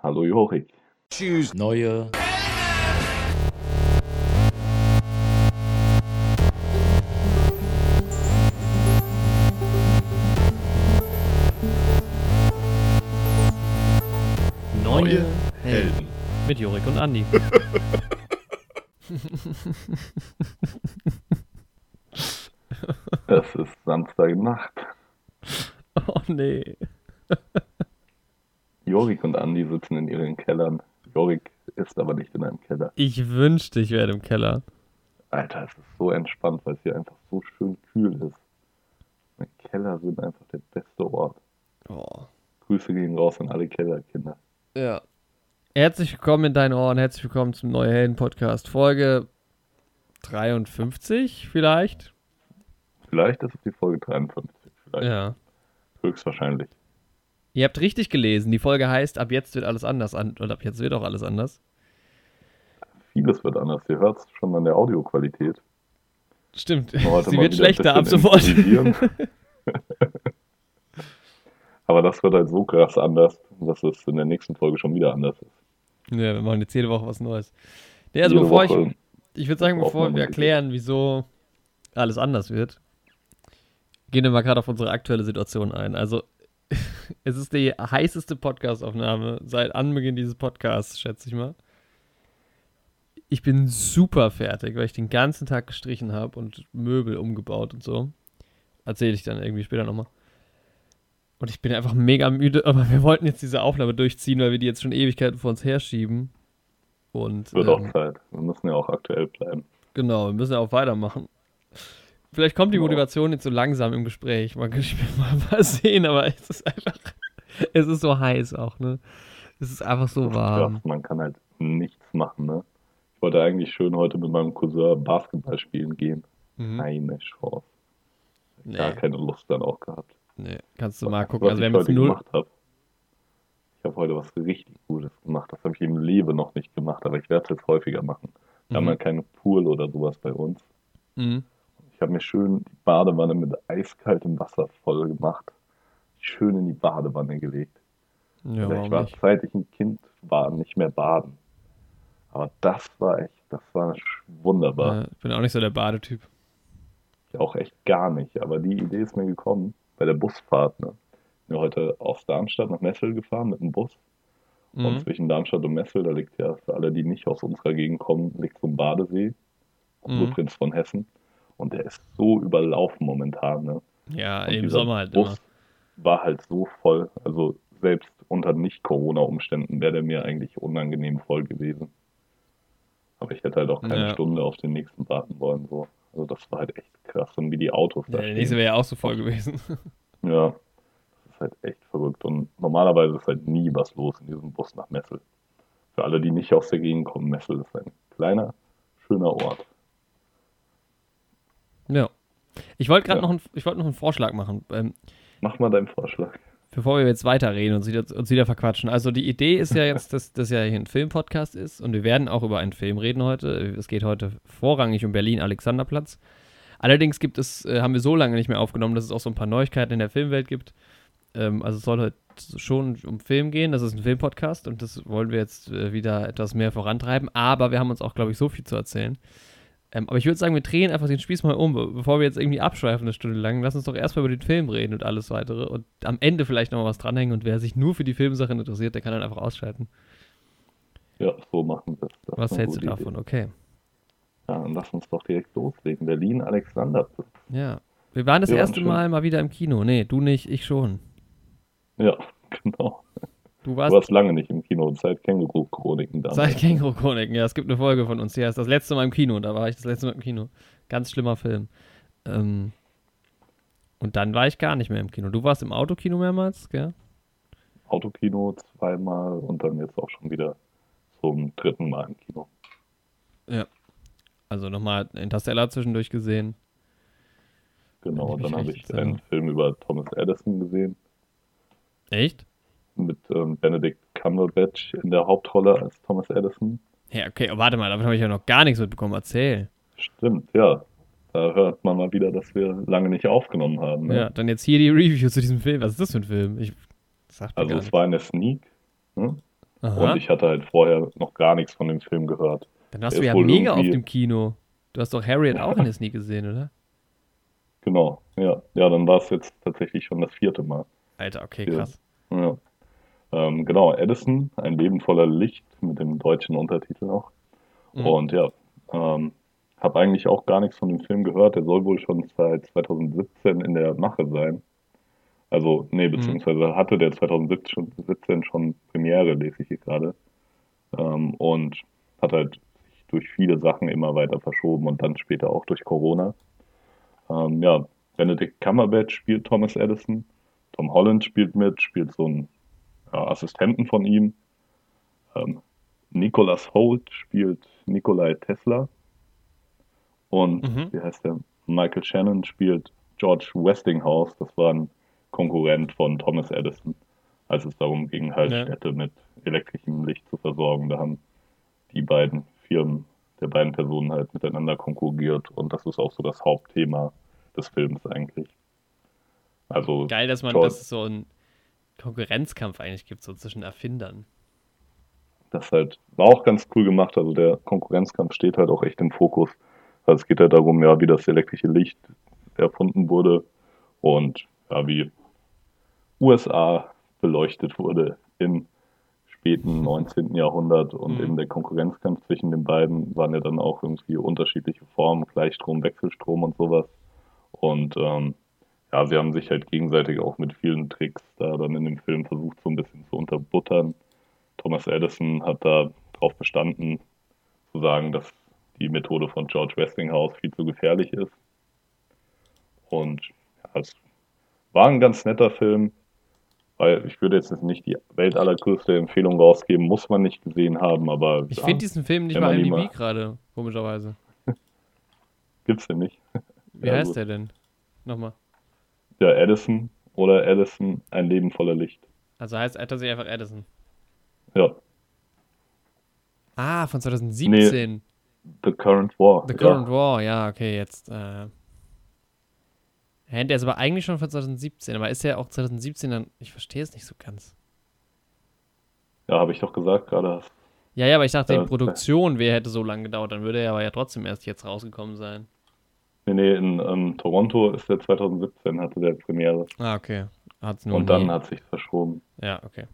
Hallo Jorik. Tschüss. Neue. Neue Helden. Mit Jorik und Andi. Es ist Samstagnacht. Oh nee. Jorik und Andi sitzen in ihren Kellern. Jorik ist aber nicht in einem Keller. Ich wünschte, ich wäre im Keller. Alter, es ist so entspannt, weil es hier einfach so schön kühl ist. Meine Keller sind einfach der beste Ort. Oh. Grüße gehen raus an alle Kellerkinder. Ja. Herzlich willkommen in deinen Ohren, herzlich willkommen zum Neue Helden Podcast. Folge 53 vielleicht? Vielleicht ist es die Folge 53. Vielleicht. Ja. Höchstwahrscheinlich. Ihr habt richtig gelesen, die Folge heißt Ab jetzt wird alles anders an und ab jetzt wird auch alles anders. Vieles wird anders. Ihr hört es schon an der Audioqualität. Stimmt. Sie wird schlechter ab sofort. Aber das wird halt so krass anders, dass es in der nächsten Folge schon wieder anders ist. Ja, wir machen jetzt jede Woche was Neues. Nee, also Jede bevor ich, Woche ich würde sagen, bevor wir erklären, wieso alles anders wird, gehen wir mal gerade auf unsere aktuelle Situation ein. Also, es ist die heißeste Podcastaufnahme seit Anbeginn dieses Podcasts, schätze ich mal. Ich bin super fertig, weil ich den ganzen Tag gestrichen habe und Möbel umgebaut und so. Erzähle ich dann irgendwie später nochmal. Und ich bin einfach mega müde, aber wir wollten jetzt diese Aufnahme durchziehen, weil wir die jetzt schon Ewigkeiten vor uns herschieben. Und wird ähm, auch Zeit. Wir müssen ja auch aktuell bleiben. Genau, wir müssen ja auch weitermachen. Vielleicht kommt die. Motivation jetzt so langsam im Gespräch. Man kann mal, mal sehen, aber es ist einfach. Es ist so heiß auch, ne? Es ist einfach so warm. Man kann halt nichts machen, ne? Ich wollte eigentlich schön heute mit meinem Cousin Basketball spielen gehen. Mhm. Keine Chance. Gar Nee, keine Lust dann auch gehabt. nee, kannst du mal gucken. Was Also, wir ich haben jetzt null. gemacht habe. Ich habe heute was richtig Gutes gemacht. Das habe ich im Leben noch nicht gemacht, aber ich werde es jetzt häufiger machen. Wir haben Mhm. ja keine Pool oder sowas bei uns. Mhm. Ich habe mir schön die Badewanne mit eiskaltem Wasser voll gemacht. Schön in die Badewanne gelegt. Ja, ich war, nicht? seit ich ein Kind war, nicht mehr baden. Aber das war echt, das war wunderbar. Ja, ich bin auch nicht so der Badetyp. Auch echt gar nicht. Aber die Idee ist mir gekommen bei der Busfahrt. Ne? Ich bin heute aus Darmstadt nach Messel gefahren mit dem Bus. Und Mhm. zwischen Darmstadt und Messel, da liegt ja für alle, die nicht aus unserer Gegend kommen, liegt so ein Badesee. Mhm. Kurprinz von Hessen. Und der ist so überlaufen momentan. Ne? Ja, Und im Sommer halt Bus immer. war halt so voll. Also selbst unter Nicht-Corona-Umständen wäre der mir eigentlich unangenehm voll gewesen. Aber ich hätte halt auch keine Ja. Stunde auf den nächsten warten wollen. So. Also das war halt echt krass. Und wie die Autos Ja, da der nächste wäre ja auch so voll gewesen. Ja, das ist halt echt verrückt. Und normalerweise ist halt nie was los in diesem Bus nach Messel. Für alle, die nicht aus der Gegend kommen, Messel ist ein kleiner, schöner Ort. Ja. Ich wollte gerade Ja. noch, ich wollte noch einen Vorschlag machen. Ähm, Mach mal deinen Vorschlag. bevor wir jetzt weiterreden und uns wieder, uns wieder verquatschen. Also die Idee ist ja jetzt, dass das ja hier ein Filmpodcast ist und wir werden auch über einen Film reden heute. Es geht heute vorrangig um Berlin-Alexanderplatz. Allerdings gibt es, äh, haben wir so lange nicht mehr aufgenommen, dass es auch so ein paar Neuigkeiten in der Filmwelt gibt. Ähm, also es soll heute schon um Film gehen. Das ist ein Filmpodcast und das wollen wir jetzt äh, wieder etwas mehr vorantreiben. Aber wir haben uns auch, glaube ich, so viel zu erzählen. Ähm, aber ich würde sagen, wir drehen einfach den Spieß mal um, be- bevor wir jetzt irgendwie abschweifen eine Stunde lang. Lass uns doch erstmal über den Film reden und alles weitere und am Ende vielleicht noch mal was dranhängen und wer sich nur für die Filmsachen interessiert, der kann dann einfach ausschalten. Ja, so machen wir. Das Was hältst du davon? Idee. Okay. Ja, dann lass uns doch direkt loslegen. Berlin, Alexanderplatz. Ja. Wir waren das Ja, erste schön. Mal mal wieder im Kino. Nee, du nicht, ich schon. Ja, genau. Du Du warst warst lange nicht im Kino, seit Känguru-Chroniken damals. seit Känguru Chroniken. Ja, es gibt eine Folge von uns. Ja, ist das letzte Mal im Kino. Da war ich das letzte Mal im Kino. Ganz schlimmer Film. Ähm, und dann war ich gar nicht mehr im Kino. Du warst im Autokino mehrmals, gell? Autokino zweimal und dann jetzt auch schon wieder zum dritten Mal im Kino. Ja. Also nochmal Interstellar zwischendurch gesehen. Genau, dann mich habe ich einen. Film über Thomas Edison gesehen, Echt? Mit ähm, Benedict Cumberbatch in der Hauptrolle als Thomas Edison. Ja, okay, warte mal, davon habe ich ja noch gar nichts mitbekommen. Erzähl. Stimmt, ja. Da hört man mal wieder, dass wir lange nicht aufgenommen haben. Ne? Ja, dann jetzt hier die Review zu diesem Film. Was ist das für ein Film? Ich sag Also es war eine Sneak. Ne? Und ich hatte halt vorher noch gar nichts von dem Film gehört. Dann warst du ja mega auf irgendwie- dem Kino. Du hast doch Harriet auch in der Sneak gesehen, oder? Genau, ja. Ja, dann war es jetzt tatsächlich schon das vierte Mal. Alter, okay, krass. Ja. Ähm, genau, Edison, ein Leben voller Licht mit dem deutschen Untertitel auch. Mhm. Und ja, ähm, habe eigentlich auch gar nichts von dem Film gehört. Der soll wohl schon seit 2017 in der Mache sein. Also, nee, beziehungsweise hatte der 2017 schon, 17 schon Premiere, lese ich hier gerade. Ähm, und hat halt sich durch viele Sachen immer weiter verschoben und dann später auch durch Corona. Ähm, ja, Benedict Cumberbatch spielt Thomas Edison. Tom Holland spielt mit, spielt so einen Assistenten von ihm. Ähm, Nicholas Holt spielt Nikolai Tesla. Und Mhm. wie heißt der? Michael Shannon spielt George Westinghouse. Das war ein Konkurrent von Thomas Edison, als es darum ging, halt Ja. Städte mit elektrischem Licht zu versorgen. Da haben die beiden Firmen der beiden Personen halt miteinander konkurriert und das ist auch so das Hauptthema des Films eigentlich. Also Geil, dass man, George- dass es so einen Konkurrenzkampf eigentlich gibt, so zwischen Erfindern. das halt war auch ganz cool gemacht. Also der Konkurrenzkampf steht halt auch echt im Fokus. Also es geht halt darum, ja, wie das elektrische Licht erfunden wurde und ja, wie USA beleuchtet wurde im späten 19. Jahrhundert und Mhm. eben der Konkurrenzkampf zwischen den beiden waren ja dann auch irgendwie unterschiedliche Formen, Gleichstrom, Wechselstrom und sowas. Und ähm, ja, sie haben sich halt gegenseitig auch mit vielen Tricks da dann in dem Film versucht, so ein bisschen zu unterbuttern. Thomas Edison hat da drauf bestanden, zu sagen, dass die Methode von George Westinghouse viel zu gefährlich ist. Und ja, es war ein ganz netter Film, weil ich würde jetzt nicht die weltallergrößte Empfehlung rausgeben, muss man nicht gesehen haben, aber Ich ja, finde diesen Film nicht die IMDb mal- gerade, komischerweise. gibt's den nicht. Wie Ja, heißt gut. der denn? Nochmal. Ja, Edison oder Edison, ein Leben voller Licht. Also heißt er tatsächlich einfach Edison. Ja, Ah, von 2017. The Current War. The ja. Current War, ja, okay, jetzt. Äh. Der ist aber eigentlich schon von 2017, aber ist der auch 2017 dann. Ich verstehe es nicht so ganz. Ja, habe ich doch gesagt gerade. Ja, ja, aber ich dachte, Ja, die Produktion wäre hätte so lange gedauert, dann würde er aber ja trotzdem erst jetzt rausgekommen sein. Nee, nee, in ähm, Toronto ist der 2017, hatte der Premiere. Ah, okay. Hat's nur Und dann nie. hat sich verschoben. Ja, okay.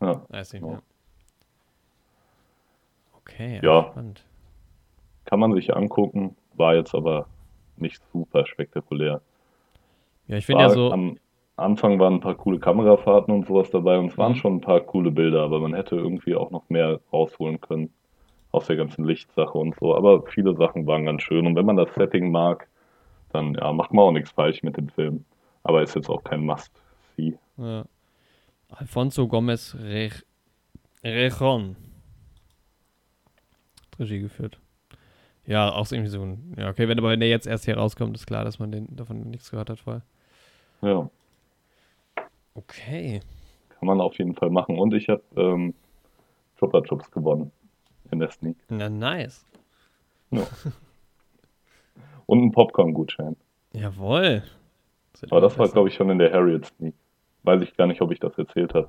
Ja, I see, Ja. Okay, Ja. spannend. kann man sich angucken, war jetzt aber nicht super spektakulär. Ja, ich finde ja so. Am Anfang waren ein paar coole Kamerafahrten und sowas dabei und es waren Mhm. schon ein paar coole Bilder, aber man hätte irgendwie auch noch mehr rausholen können aus der ganzen Lichtsache und so. Aber viele Sachen waren ganz schön und wenn man das Setting mag, dann ja, macht man auch nichts falsch mit dem Film. Aber ist jetzt auch kein Must-See. Ja. Alfonso Gomez Re Rejon. Regie geführt. Ja, auch irgendwie so ein. Ja, okay, wenn aber wenn der jetzt erst hier rauskommt, ist klar, dass man den davon nichts gehört hat vorher. Ja, Okay. kann man auf jeden Fall machen. Und ich habe ähm, Chupa Chups gewonnen in der Sneak. Na, nice. Ja. Und einen Popcorn-Gutschein. Jawohl. Aber das war, besser. glaube ich, schon in der Harriet Sneak. Weiß ich gar nicht, ob ich das erzählt habe.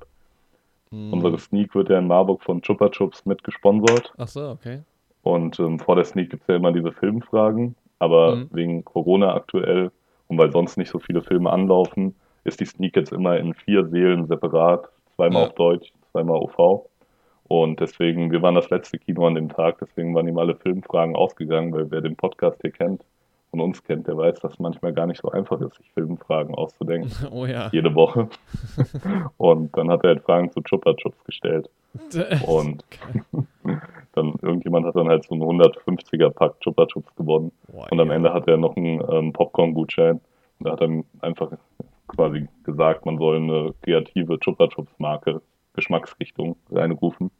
Hm. Unsere Sneak wird ja in Marburg von Chupa Chups mitgesponsert. Ach so, okay. Und ähm, vor der Sneak gibt es ja immer diese Filmfragen. Aber Mhm. wegen Corona aktuell und weil sonst nicht so viele Filme anlaufen, ist die Sneak jetzt immer in vier Seelen separat. Zweimal Ja. auf Deutsch, zweimal OV. Und deswegen, wir waren das letzte Kino an dem Tag, deswegen waren ihm alle Filmfragen ausgegangen, weil wer den Podcast hier kennt und uns kennt, der weiß, dass es manchmal gar nicht so einfach ist, sich Filmfragen auszudenken. Oh ja. Jede Woche. Und dann hat er halt Fragen zu Chupa Chups gestellt. Und dann irgendjemand hat dann halt so einen 150er Pack Chupa Chups gewonnen. Boah, Und am. Ende hat er noch einen ähm, Popcorn-Gutschein. Und da hat er einfach quasi gesagt, man soll eine kreative Chupa Chups Marke, Geschmacksrichtung reinrufen.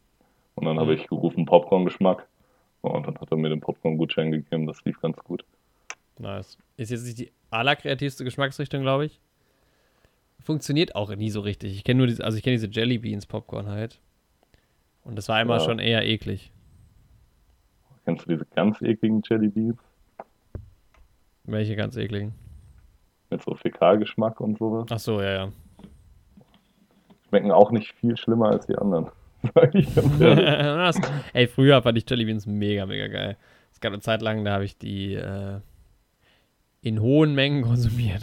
Und dann Mhm. habe ich gerufen Popcorn-Geschmack. Und dann hat er mir den Popcorn-Gutschein gegeben. Das lief ganz gut. Nice. Ist jetzt nicht die allerkreativste Geschmacksrichtung, glaube ich. Funktioniert auch nie so richtig. Ich kenne nur diese, also ich kenne diese Jelly Beans Popcorn halt. Und das war immer Ja. schon eher eklig. Kennst du diese ganz ekligen Jelly Beans? Welche ganz ekligen. Mit so Fäkalgeschmack und sowas? Ach so, ja, ja. Schmecken auch nicht viel schlimmer als die anderen. Ey, früher fand ich Jelly Beans mega, mega geil. Es gab eine Zeit lang, da habe ich die äh, in hohen Mengen konsumiert.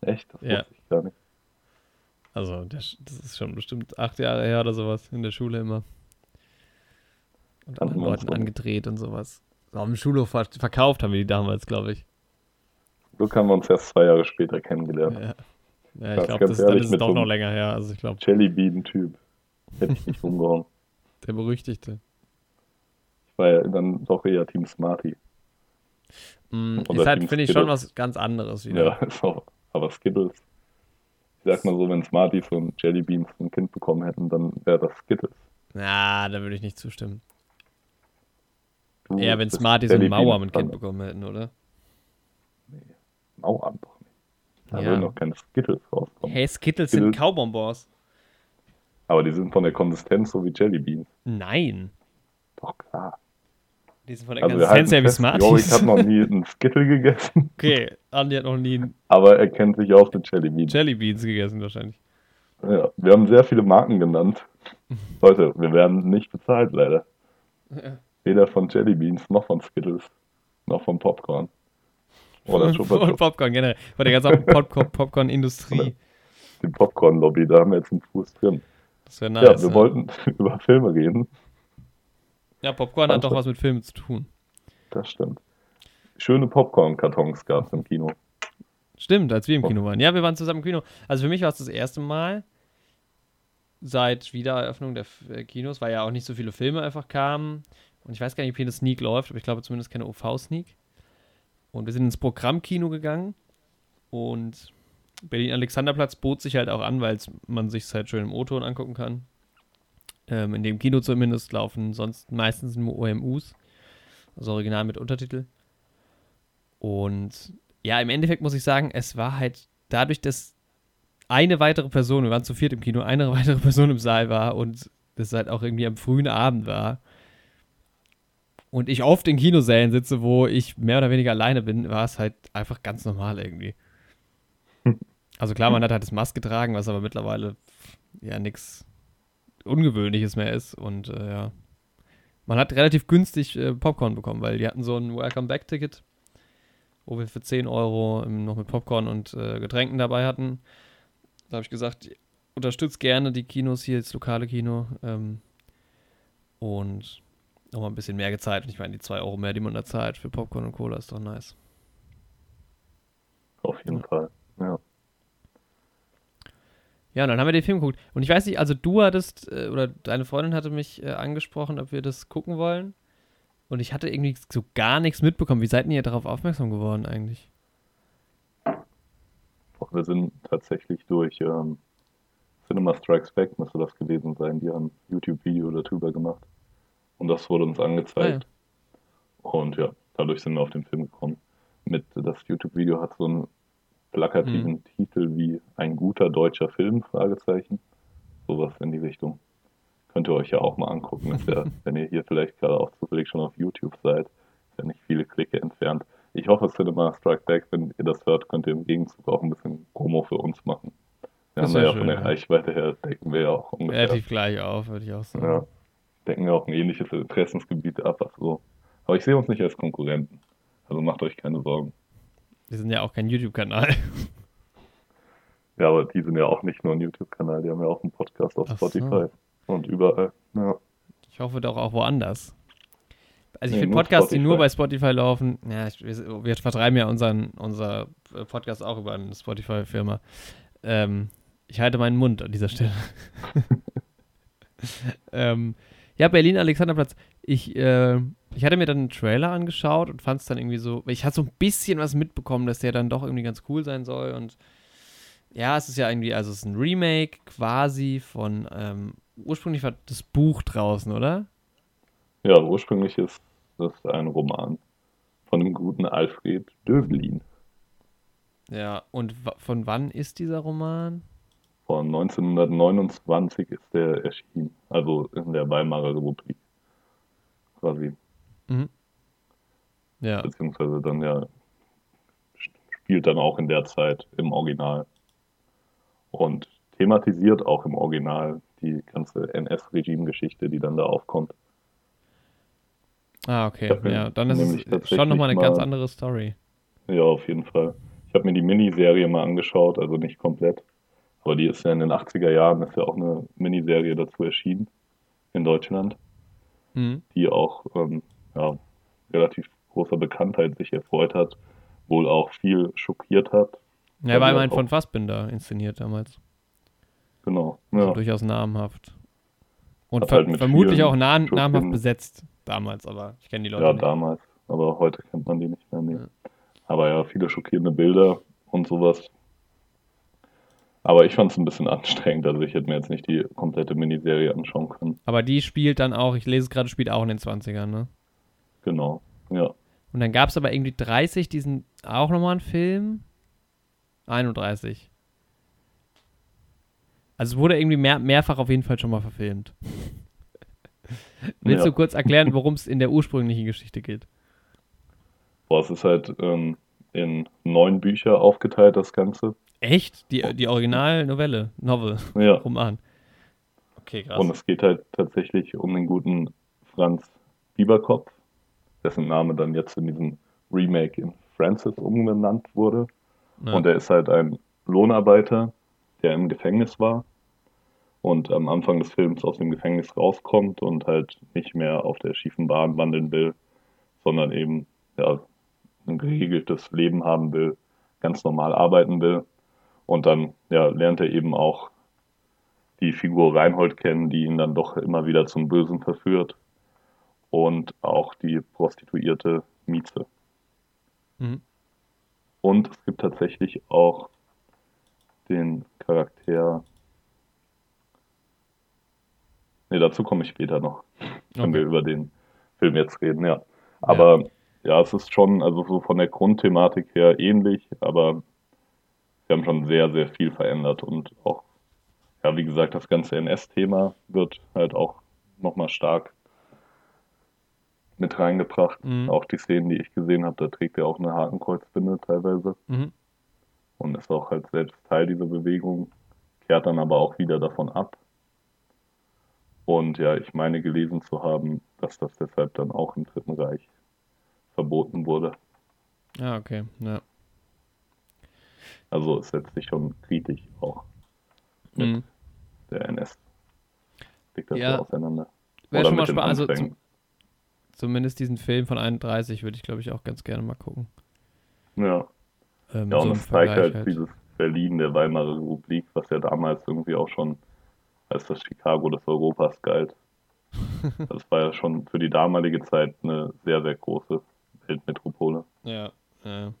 Echt? Das Ja. wusste ich gar nicht. Also, das, das ist schon bestimmt acht Jahre her oder sowas in der Schule immer. Und anderen Leuten so. angedreht und sowas. Auf dem Schulhof ver verkauft haben wir die damals, glaube ich. So haben wir uns erst zwei Jahre später kennengelernt. Ja, ja ich glaube, das ehrlich, ist es mit doch so noch länger her. Also, ich glaube, Jellybean-Typ. Hätte ich nicht umgehauen. der berüchtigte. Ich war ja dann doch eher Team Smarty. Mm, ist halt, finde ich, schon was ganz anderes wieder. Ja, auch. Aber Skittles. Ich sag mal so, wenn Smarties und Jellybeans ein Kind bekommen hätten, dann wäre das Skittles. Na, da würde ich nicht zustimmen. Du Eher, wenn Smarties und Mauer mit Kind bekommen hätten, oder? Mauer doch nicht. Da Ja. würden noch keine Skittles rauskommen. Hey, Skittles sind Skittles- Kaubonbons. Aber die sind von der Konsistenz so wie Jellybeans. Nein. Doch klar. Die sind von der Also Konsistenz her wie fest, Jorik Smarties. hat noch nie einen Skittle gegessen, Okay, Andi hat noch nie einen aber er kennt sich aus mit Jellybeans. Jellybeans gegessen wahrscheinlich. Ja, wir haben sehr viele Marken genannt. Leute, wir werden nicht bezahlt, leider. Weder von Jellybeans, noch von Skittles, noch von Popcorn. Oder Chups. Popcorn generell. Von der ganzen Popcorn- Popcorn-Industrie. Die Popcorn-Lobby, da haben wir jetzt einen Fuß drin. Das wäre Ja, nice. wir ja. wollten über Filme reden. ja, Popcorn hat doch was mit Filmen zu tun. Das stimmt. Schöne Popcorn-Kartons gab es im Kino. Stimmt, als wir im Kino waren. Ja, wir waren zusammen im Kino. Also für mich war es das erste Mal seit Wiedereröffnung der äh, Kinos, weil ja auch nicht so viele Filme einfach kamen. Und ich weiß gar nicht, ob hier eine Sneak läuft, aber ich glaube zumindest keine OV-Sneak. Und wir sind ins Programmkino gegangen und Berlin-Alexanderplatz bot sich halt auch an, weil man sich halt schön im O-Ton angucken kann. Ähm, in dem Kino zumindest laufen sonst meistens nur OMUs, also Original mit Untertitel. Und ja, im Endeffekt muss ich sagen, es war halt dadurch, dass eine weitere Person, wir waren zu viert im Kino, eine weitere Person im Saal war und das halt auch irgendwie am frühen Abend war. Und ich oft in Kinosälen sitze, wo ich mehr oder weniger alleine bin, war es halt einfach ganz normal irgendwie. Also klar, man hat halt das Maske getragen, was aber mittlerweile ja nichts Ungewöhnliches mehr ist. Und äh, ja, man hat relativ günstig äh, Popcorn bekommen, weil die hatten so ein Welcome-Back-Ticket, wo wir für 10 Euro ähm, noch mit Popcorn und äh, Getränken dabei hatten. Da habe ich gesagt, unterstützt gerne die Kinos hier, das lokale Kino. Ähm, und nochmal ein bisschen mehr gezahlt. Und ich meine, die 2 Euro mehr, die man da zahlt für Popcorn und Cola, ist doch nice. Auf jeden Ja. Fall. Ja. Ja, und dann haben wir den Film geguckt. Und ich weiß nicht, also du hattest, äh, oder deine Freundin hatte mich äh, angesprochen, ob wir das gucken wollen. Und ich hatte irgendwie so gar nichts mitbekommen. Wie seid ihr darauf aufmerksam geworden eigentlich? Doch, wir sind tatsächlich durch ähm, Cinema Strikes Back, müsste das gewesen sein. Die haben ein YouTube-Video darüber gemacht. Und das wurde uns angezeigt. Und ja, dadurch sind wir auf den Film gekommen. Mit, das YouTube-Video hat so einen plakativen Mhm. Titel wie Ein guter deutscher Film, Fragezeichen. Sowas in die Richtung. Könnt ihr euch ja auch mal angucken. Ja, wenn ihr hier vielleicht gerade auch zufällig schon auf YouTube seid, ist ja nicht viele Klicke entfernt. Ich hoffe, Cinema Strike Back, wenn ihr das hört, könnt ihr im Gegenzug auch ein bisschen Promo für uns machen. Wir Das haben ja schön, von der ja. Reichweite her, decken wir ja auch ungefähr. Relativ gleich auf, würde ich auch sagen. Ja, decken wir auch ein ähnliches Interessensgebiet ab. Ach so. Aber ich sehe uns nicht als Konkurrenten. Also macht euch keine Sorgen. Wir sind ja auch kein YouTube-Kanal. Ja, aber die sind ja auch nicht nur ein YouTube-Kanal, die haben ja auch einen Podcast auf Ach so. Spotify und überall. Ja. Ich hoffe doch auch woanders. Also ich Nee, finde Podcasts, die Spotify. nur bei Spotify laufen, ja, ich, wir, wir vertreiben ja unseren, unser äh, Podcast auch über eine Spotify-Firma. Ähm, ich halte meinen Mund an dieser Stelle. ähm, ja, Berlin Alexanderplatz. Ich, äh, ich hatte mir dann einen Trailer angeschaut und fand es dann irgendwie so, ich hatte so ein bisschen was mitbekommen, dass der dann doch irgendwie ganz cool sein soll und ja, es ist ja irgendwie, also es ist ein Remake quasi von, ähm, ursprünglich war das Buch draußen, oder? ja, ursprünglich ist das ein Roman von dem guten Alfred Döblin Ja, und von wann ist dieser Roman? von 1929 ist der erschienen, also in der Weimarer Republik quasi, Mhm. Ja, beziehungsweise dann ja spielt dann auch in der Zeit im Original und thematisiert auch im Original die ganze NS-Regime-Geschichte, die dann da aufkommt. Ah, okay. Ja, dann ist es schon nochmal eine mal, ganz andere Story. Ja, auf jeden Fall. Ich habe mir die Miniserie mal angeschaut, also nicht komplett. Aber die ist ja in den 80er Jahren, ist ja auch eine Miniserie dazu erschienen in Deutschland, mhm. die auch ähm, ja, relativ großer Bekanntheit sich erfreut hat, wohl auch viel schockiert hat. Ja, war immerhin von Fassbinder inszeniert damals. Genau. Also durchaus namhaft. Und ver halt vermutlich auch nam namhaft besetzt damals, aber ich kenne die Leute ja, nicht. Damals, aber heute kennt man die nicht mehr. Nee. Ja. Aber ja, viele schockierende Bilder und sowas. Aber ich fand es ein bisschen anstrengend, also ich hätte mir jetzt nicht die komplette Miniserie anschauen können. Aber die spielt dann auch, ich lese es gerade, spielt auch in den 20ern, ne? Genau, ja. Und dann gab es aber irgendwie 30, diesen auch nochmal einen Film. 31. Also es wurde irgendwie mehr, mehrfach auf jeden Fall schon mal verfilmt. Willst ja. du kurz erklären, worum es in der ursprünglichen Geschichte geht? Boah, es ist halt ähm, in neun Bücher aufgeteilt, das Ganze. Echt? Die, die Originalnovelle, Novel, ja. Roman. Okay, krass. Und es geht halt tatsächlich um den guten Franz Bieberkopf, dessen Name dann jetzt in diesem Remake in Francis umbenannt wurde. Ja. Und er ist halt ein Lohnarbeiter, der im Gefängnis war und am Anfang des Films aus dem Gefängnis rauskommt und halt nicht mehr auf der schiefen Bahn wandeln will, sondern eben ja, ein geregeltes Leben haben will, ganz normal arbeiten will. Und dann ja, lernt er eben auch die Figur Reinhold kennen, die ihn dann doch immer wieder zum Bösen verführt. Und auch die Prostituierte Mieze. Mhm. Und es gibt tatsächlich auch den Charakter. Ne, dazu komme ich später noch, wenn wir über den Film jetzt reden, ja. Aber ja. ja, es ist schon, also so von der Grundthematik her ähnlich, aber wir haben schon sehr, sehr viel verändert und auch, ja, wie gesagt, das ganze NS-Thema wird halt auch nochmal stark mit reingebracht. Mhm. Auch die Szenen, die ich gesehen habe, da trägt er auch eine Hakenkreuzbinde teilweise. Mhm. Und ist auch halt selbst Teil dieser Bewegung, kehrt dann aber auch wieder davon ab. Und ja, ich meine gelesen zu haben, dass das deshalb dann auch im Dritten Reich verboten wurde. Ja, ah, okay, ja. Also es setzt sich schon kritisch auch mit mhm. der NS-Diktatur ja. auseinander. Wäre schon mal spannend. Also zum, zumindest diesen Film von 31 würde ich, glaube ich, auch ganz gerne mal gucken. Ja. Ähm, ja, und so es zeigt halt, halt dieses Berlin der Weimarer Republik, was ja damals irgendwie auch schon als das Chicago des Europas galt. das war ja schon für die damalige Zeit eine sehr, sehr große Weltmetropole. Ja, ja.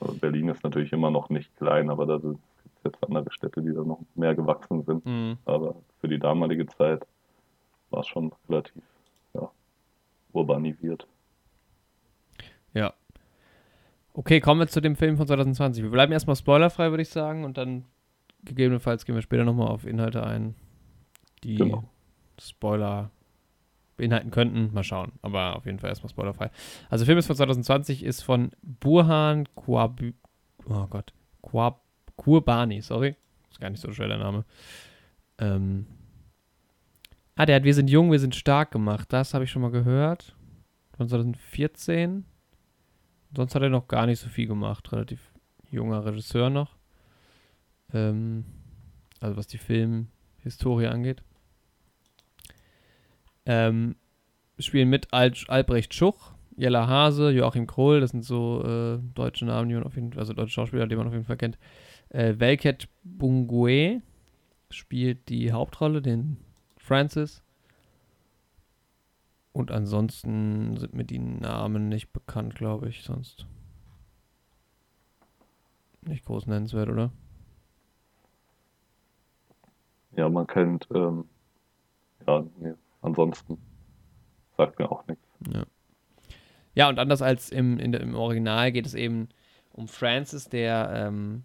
Also Berlin ist natürlich immer noch nicht klein, aber da gibt es jetzt andere Städte, die da noch mehr gewachsen sind. Mhm. Aber für die damalige Zeit war es schon relativ ja, urbanisiert. Ja. Okay, kommen wir zu dem Film von 2020. Wir bleiben erstmal spoilerfrei, würde ich sagen, und dann gegebenenfalls gehen wir später nochmal auf Inhalte ein, die genau. Spoiler beinhalten könnten. Mal schauen. Aber auf jeden Fall erstmal spoilerfrei. Also Film ist von 2020, ist von Burhan Quabu, oh Gott, Quab, Kurbani, sorry. Ist gar nicht so schwer der Name. Ähm, ah, der hat Wir sind jung, wir sind stark gemacht. Das habe ich schon mal gehört. Von 2014. Sonst hat er noch gar nicht so viel gemacht. Relativ junger Regisseur noch. Ähm, also was die Filmhistorie angeht. Ähm, spielen mit Al Albrecht Schuch, Jella Hase, Joachim Kroll, das sind so äh, deutsche Namen, die man auf jeden Fall, also deutsche Schauspieler, die man auf jeden Fall kennt. Äh, Velket Bungue spielt die Hauptrolle, den Francis. Und ansonsten sind mir die Namen nicht bekannt, glaube ich, sonst. Nicht groß nennenswert, oder? Ja, man kennt, ähm, ja, nee, ansonsten sagt mir auch nichts. Ja. Ja, und anders als im, in, im Original geht es eben um Francis, der ähm,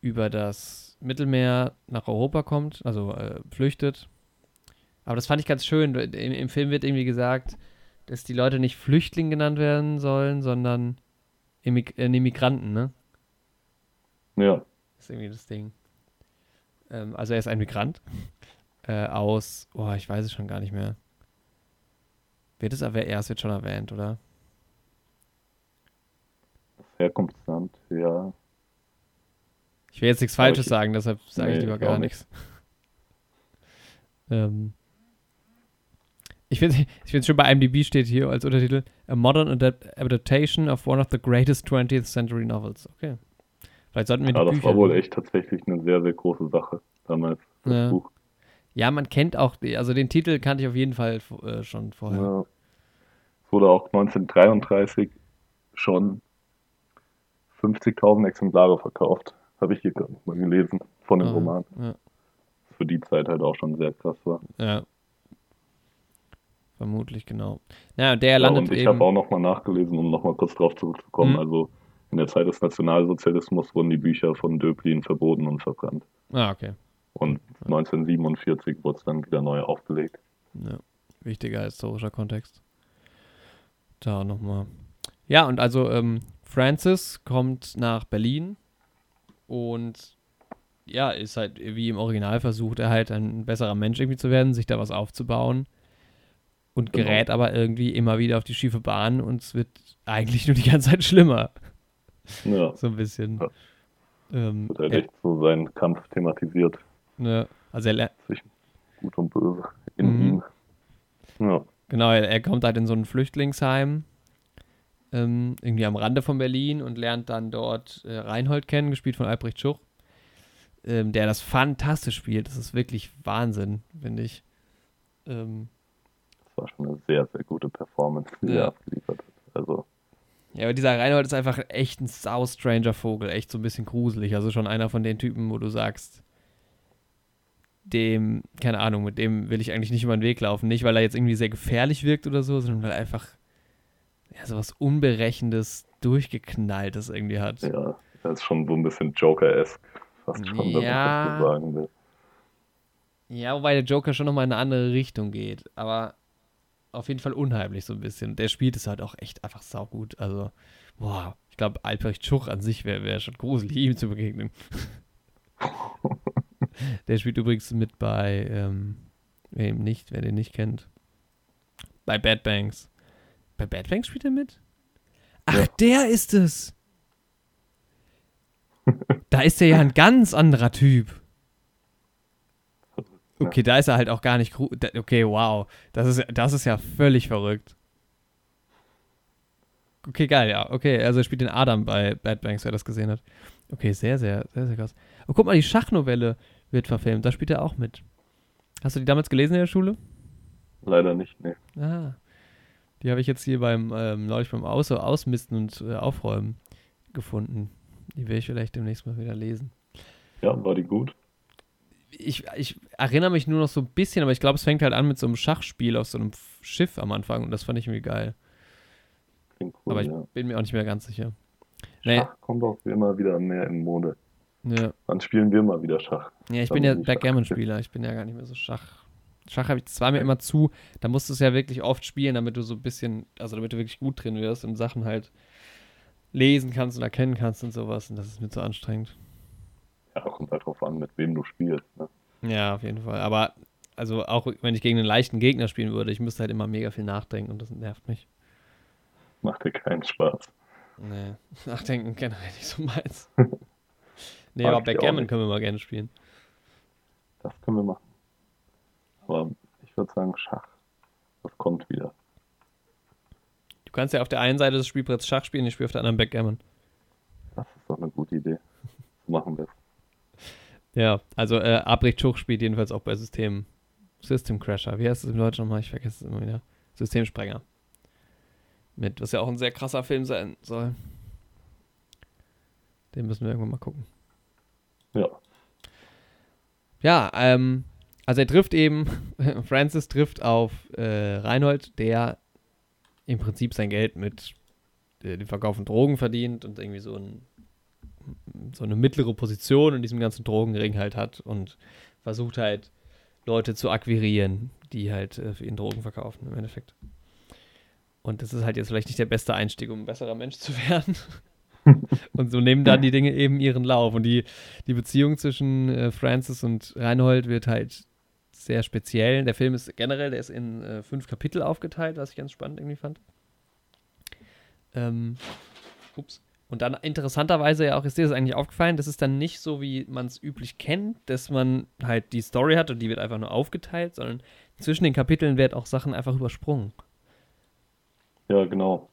über das Mittelmeer nach Europa kommt, also äh, flüchtet. Aber das fand ich ganz schön. Im, Im, Film wird irgendwie gesagt, dass die Leute nicht Flüchtling genannt werden sollen, sondern Immig äh, Immigranten, ne? Ja. Das ist irgendwie das Ding. Ähm, also er ist ein Migrant. Äh, aus, oh, ich weiß es schon gar nicht mehr. Wird es erwähnt? Ja, es wird schon erwähnt, oder? Das Herkunftsland, ja. Ich will jetzt nichts Aber Falsches ich- sagen, deshalb sage ich Nee, lieber ich gar auch nicht. nichts. ähm, ich finde ich find's schon bei IMDb steht hier als Untertitel A Modern Adapt Adaptation of one of the greatest 20th century novels. Okay. Vielleicht sollten wir Ja, die das Bücher war wohl echt tatsächlich eine sehr, sehr große Sache damals, das Ja. Buch. Ja, man kennt auch, also den Titel kannte ich auf jeden Fall äh, schon vorher. Ja. Es wurde auch 1933 schon 50.000 Exemplare verkauft. Habe ich hier mal gelesen von dem Ah, Roman. Ja, Was für die Zeit halt auch schon sehr krass war. ja. Vermutlich, genau. Naja, der Ja, landet und ich eben. habe auch nochmal nachgelesen, um nochmal kurz drauf zurückzukommen. Mhm. Also in der Zeit des Nationalsozialismus wurden die Bücher von Döblin verboten und verbrannt. Ah, okay. Und 1947 wurde es dann wieder neu aufgelegt. Ja, wichtiger historischer Kontext. Da nochmal. Ja, und also ähm, Francis kommt nach Berlin und ja, ist halt wie im Original versucht er halt ein besserer Mensch irgendwie zu werden, sich da was aufzubauen und Genau. gerät aber irgendwie immer wieder auf die schiefe Bahn und es wird eigentlich nur die ganze Zeit schlimmer. Ja, So ein bisschen. Ja. Ähm, wird halt er, echt so sein Kampf thematisiert ne, also er, zwischen Gut und Böse in Mhm. ihm. Ja, Genau, er, er kommt halt in so ein Flüchtlingsheim, ähm, irgendwie am Rande von Berlin und lernt dann dort äh, Reinhold kennen, gespielt von Albrecht Schuch, ähm, der das fantastisch spielt. Das ist wirklich Wahnsinn, finde ich. Ähm, das war schon eine sehr, sehr gute Performance, die Ja. er abgeliefert hat. Also, ja, aber dieser Reinhold ist einfach echt ein sau-stranger Vogel, echt so ein bisschen gruselig. Also schon einer von den Typen, wo du sagst, dem, keine Ahnung, mit dem will ich eigentlich nicht über den Weg laufen. Nicht, weil er jetzt irgendwie sehr gefährlich wirkt oder so, sondern weil er einfach ja, so was Unberechendes, Durchgeknalltes irgendwie hat. ja, das ist schon so ein bisschen Joker-esque, fast schon, Ja. das so sagen will. Ja, wobei der Joker schon nochmal in eine andere Richtung geht. Aber auf jeden Fall unheimlich so ein bisschen. Der spielt es halt auch echt einfach saugut. Also, boah, ich glaube, Albrecht Schuch an sich wäre wär schon gruselig, ihm zu begegnen. der spielt übrigens mit bei, ähm, wer ihn nicht, wer den nicht kennt, bei Bad Banks. Bei Bad Banks spielt er mit? Ach, Ja. der ist es! da ist er ja ein ganz anderer Typ. Okay, da ist er halt auch gar nicht. Okay, wow. Das ist, das ist ja völlig verrückt. Okay, geil, ja. Okay, also er spielt den Adam bei Bad Banks, wer das gesehen hat. Okay, sehr, sehr, sehr, sehr krass. Oh, guck mal, die Schachnovelle wird verfilmt. Da spielt er auch mit. Hast du die damals gelesen in der Schule? Leider nicht, nee. Ah. Die habe ich jetzt hier beim, ähm, neulich beim Aus Ausmisten und äh, Aufräumen gefunden. Die werde ich vielleicht demnächst mal wieder lesen. Ja, war die gut? ich, ich erinnere mich nur noch so ein bisschen, aber ich glaube, es fängt halt an mit so einem Schachspiel auf so einem Schiff am Anfang und das fand ich irgendwie geil. Klingt cool, aber ich ja. bin mir auch nicht mehr ganz sicher. Nee, Schach kommt auch immer wieder mehr in Mode. Ja. Wann spielen wir mal wieder Schach? ja, ich Da bin ja Backgammon-Spieler, ich bin ja gar nicht mehr so Schach. Schach habe ich, das war mir immer zu, da musst du es ja wirklich oft spielen, damit du so ein bisschen, also damit du wirklich gut drin wirst und Sachen halt lesen kannst und erkennen kannst und sowas und das ist mir zu anstrengend. Ja, kommt halt drauf an, mit wem du spielst. Ne? Ja, auf jeden Fall. Aber also auch wenn ich gegen einen leichten Gegner spielen würde, ich müsste halt immer mega viel nachdenken und das nervt mich. Macht dir keinen Spaß. Nee, nachdenken generell nicht so meins. nee, aber Backgammon können wir mal gerne spielen. Das können wir machen. Aber ich würde sagen, Schach, das kommt wieder. Du kannst ja auf der einen Seite des Spielbretts Schach spielen, ich spiele auf der anderen Backgammon. Das ist doch eine gute Idee. So machen wir es. Ja, also äh, Albrecht Schuch spielt jedenfalls auch bei System System Crasher. Wie heißt es im Deutschen nochmal? Ich vergesse es immer wieder. Systemsprenger. Mit, was ja auch ein sehr krasser Film sein soll. Den müssen wir irgendwann mal gucken. Ja, Ja, ähm, also er trifft eben, Francis trifft auf äh, Reinhold, der im Prinzip sein Geld mit äh, dem Verkauf von Drogen verdient und irgendwie so, ein, so eine mittlere Position in diesem ganzen Drogenring halt hat und versucht halt Leute zu akquirieren, die halt äh, für ihn Drogen verkaufen im Endeffekt. Und das ist halt jetzt vielleicht nicht der beste Einstieg, um ein besserer Mensch zu werden. und so nehmen dann die Dinge eben ihren Lauf. Und die, die Beziehung zwischen äh, Francis und Reinhold wird halt sehr speziell. Der Film ist generell, der ist in äh, fünf Kapitel aufgeteilt, was ich ganz spannend irgendwie fand. Ähm, ups. Und dann interessanterweise ja auch, ist dir das eigentlich aufgefallen, das ist dann nicht so, wie man es üblich kennt, dass man halt die Story hat und die wird einfach nur aufgeteilt, sondern zwischen den Kapiteln wird auch Sachen einfach übersprungen. Ja, genau.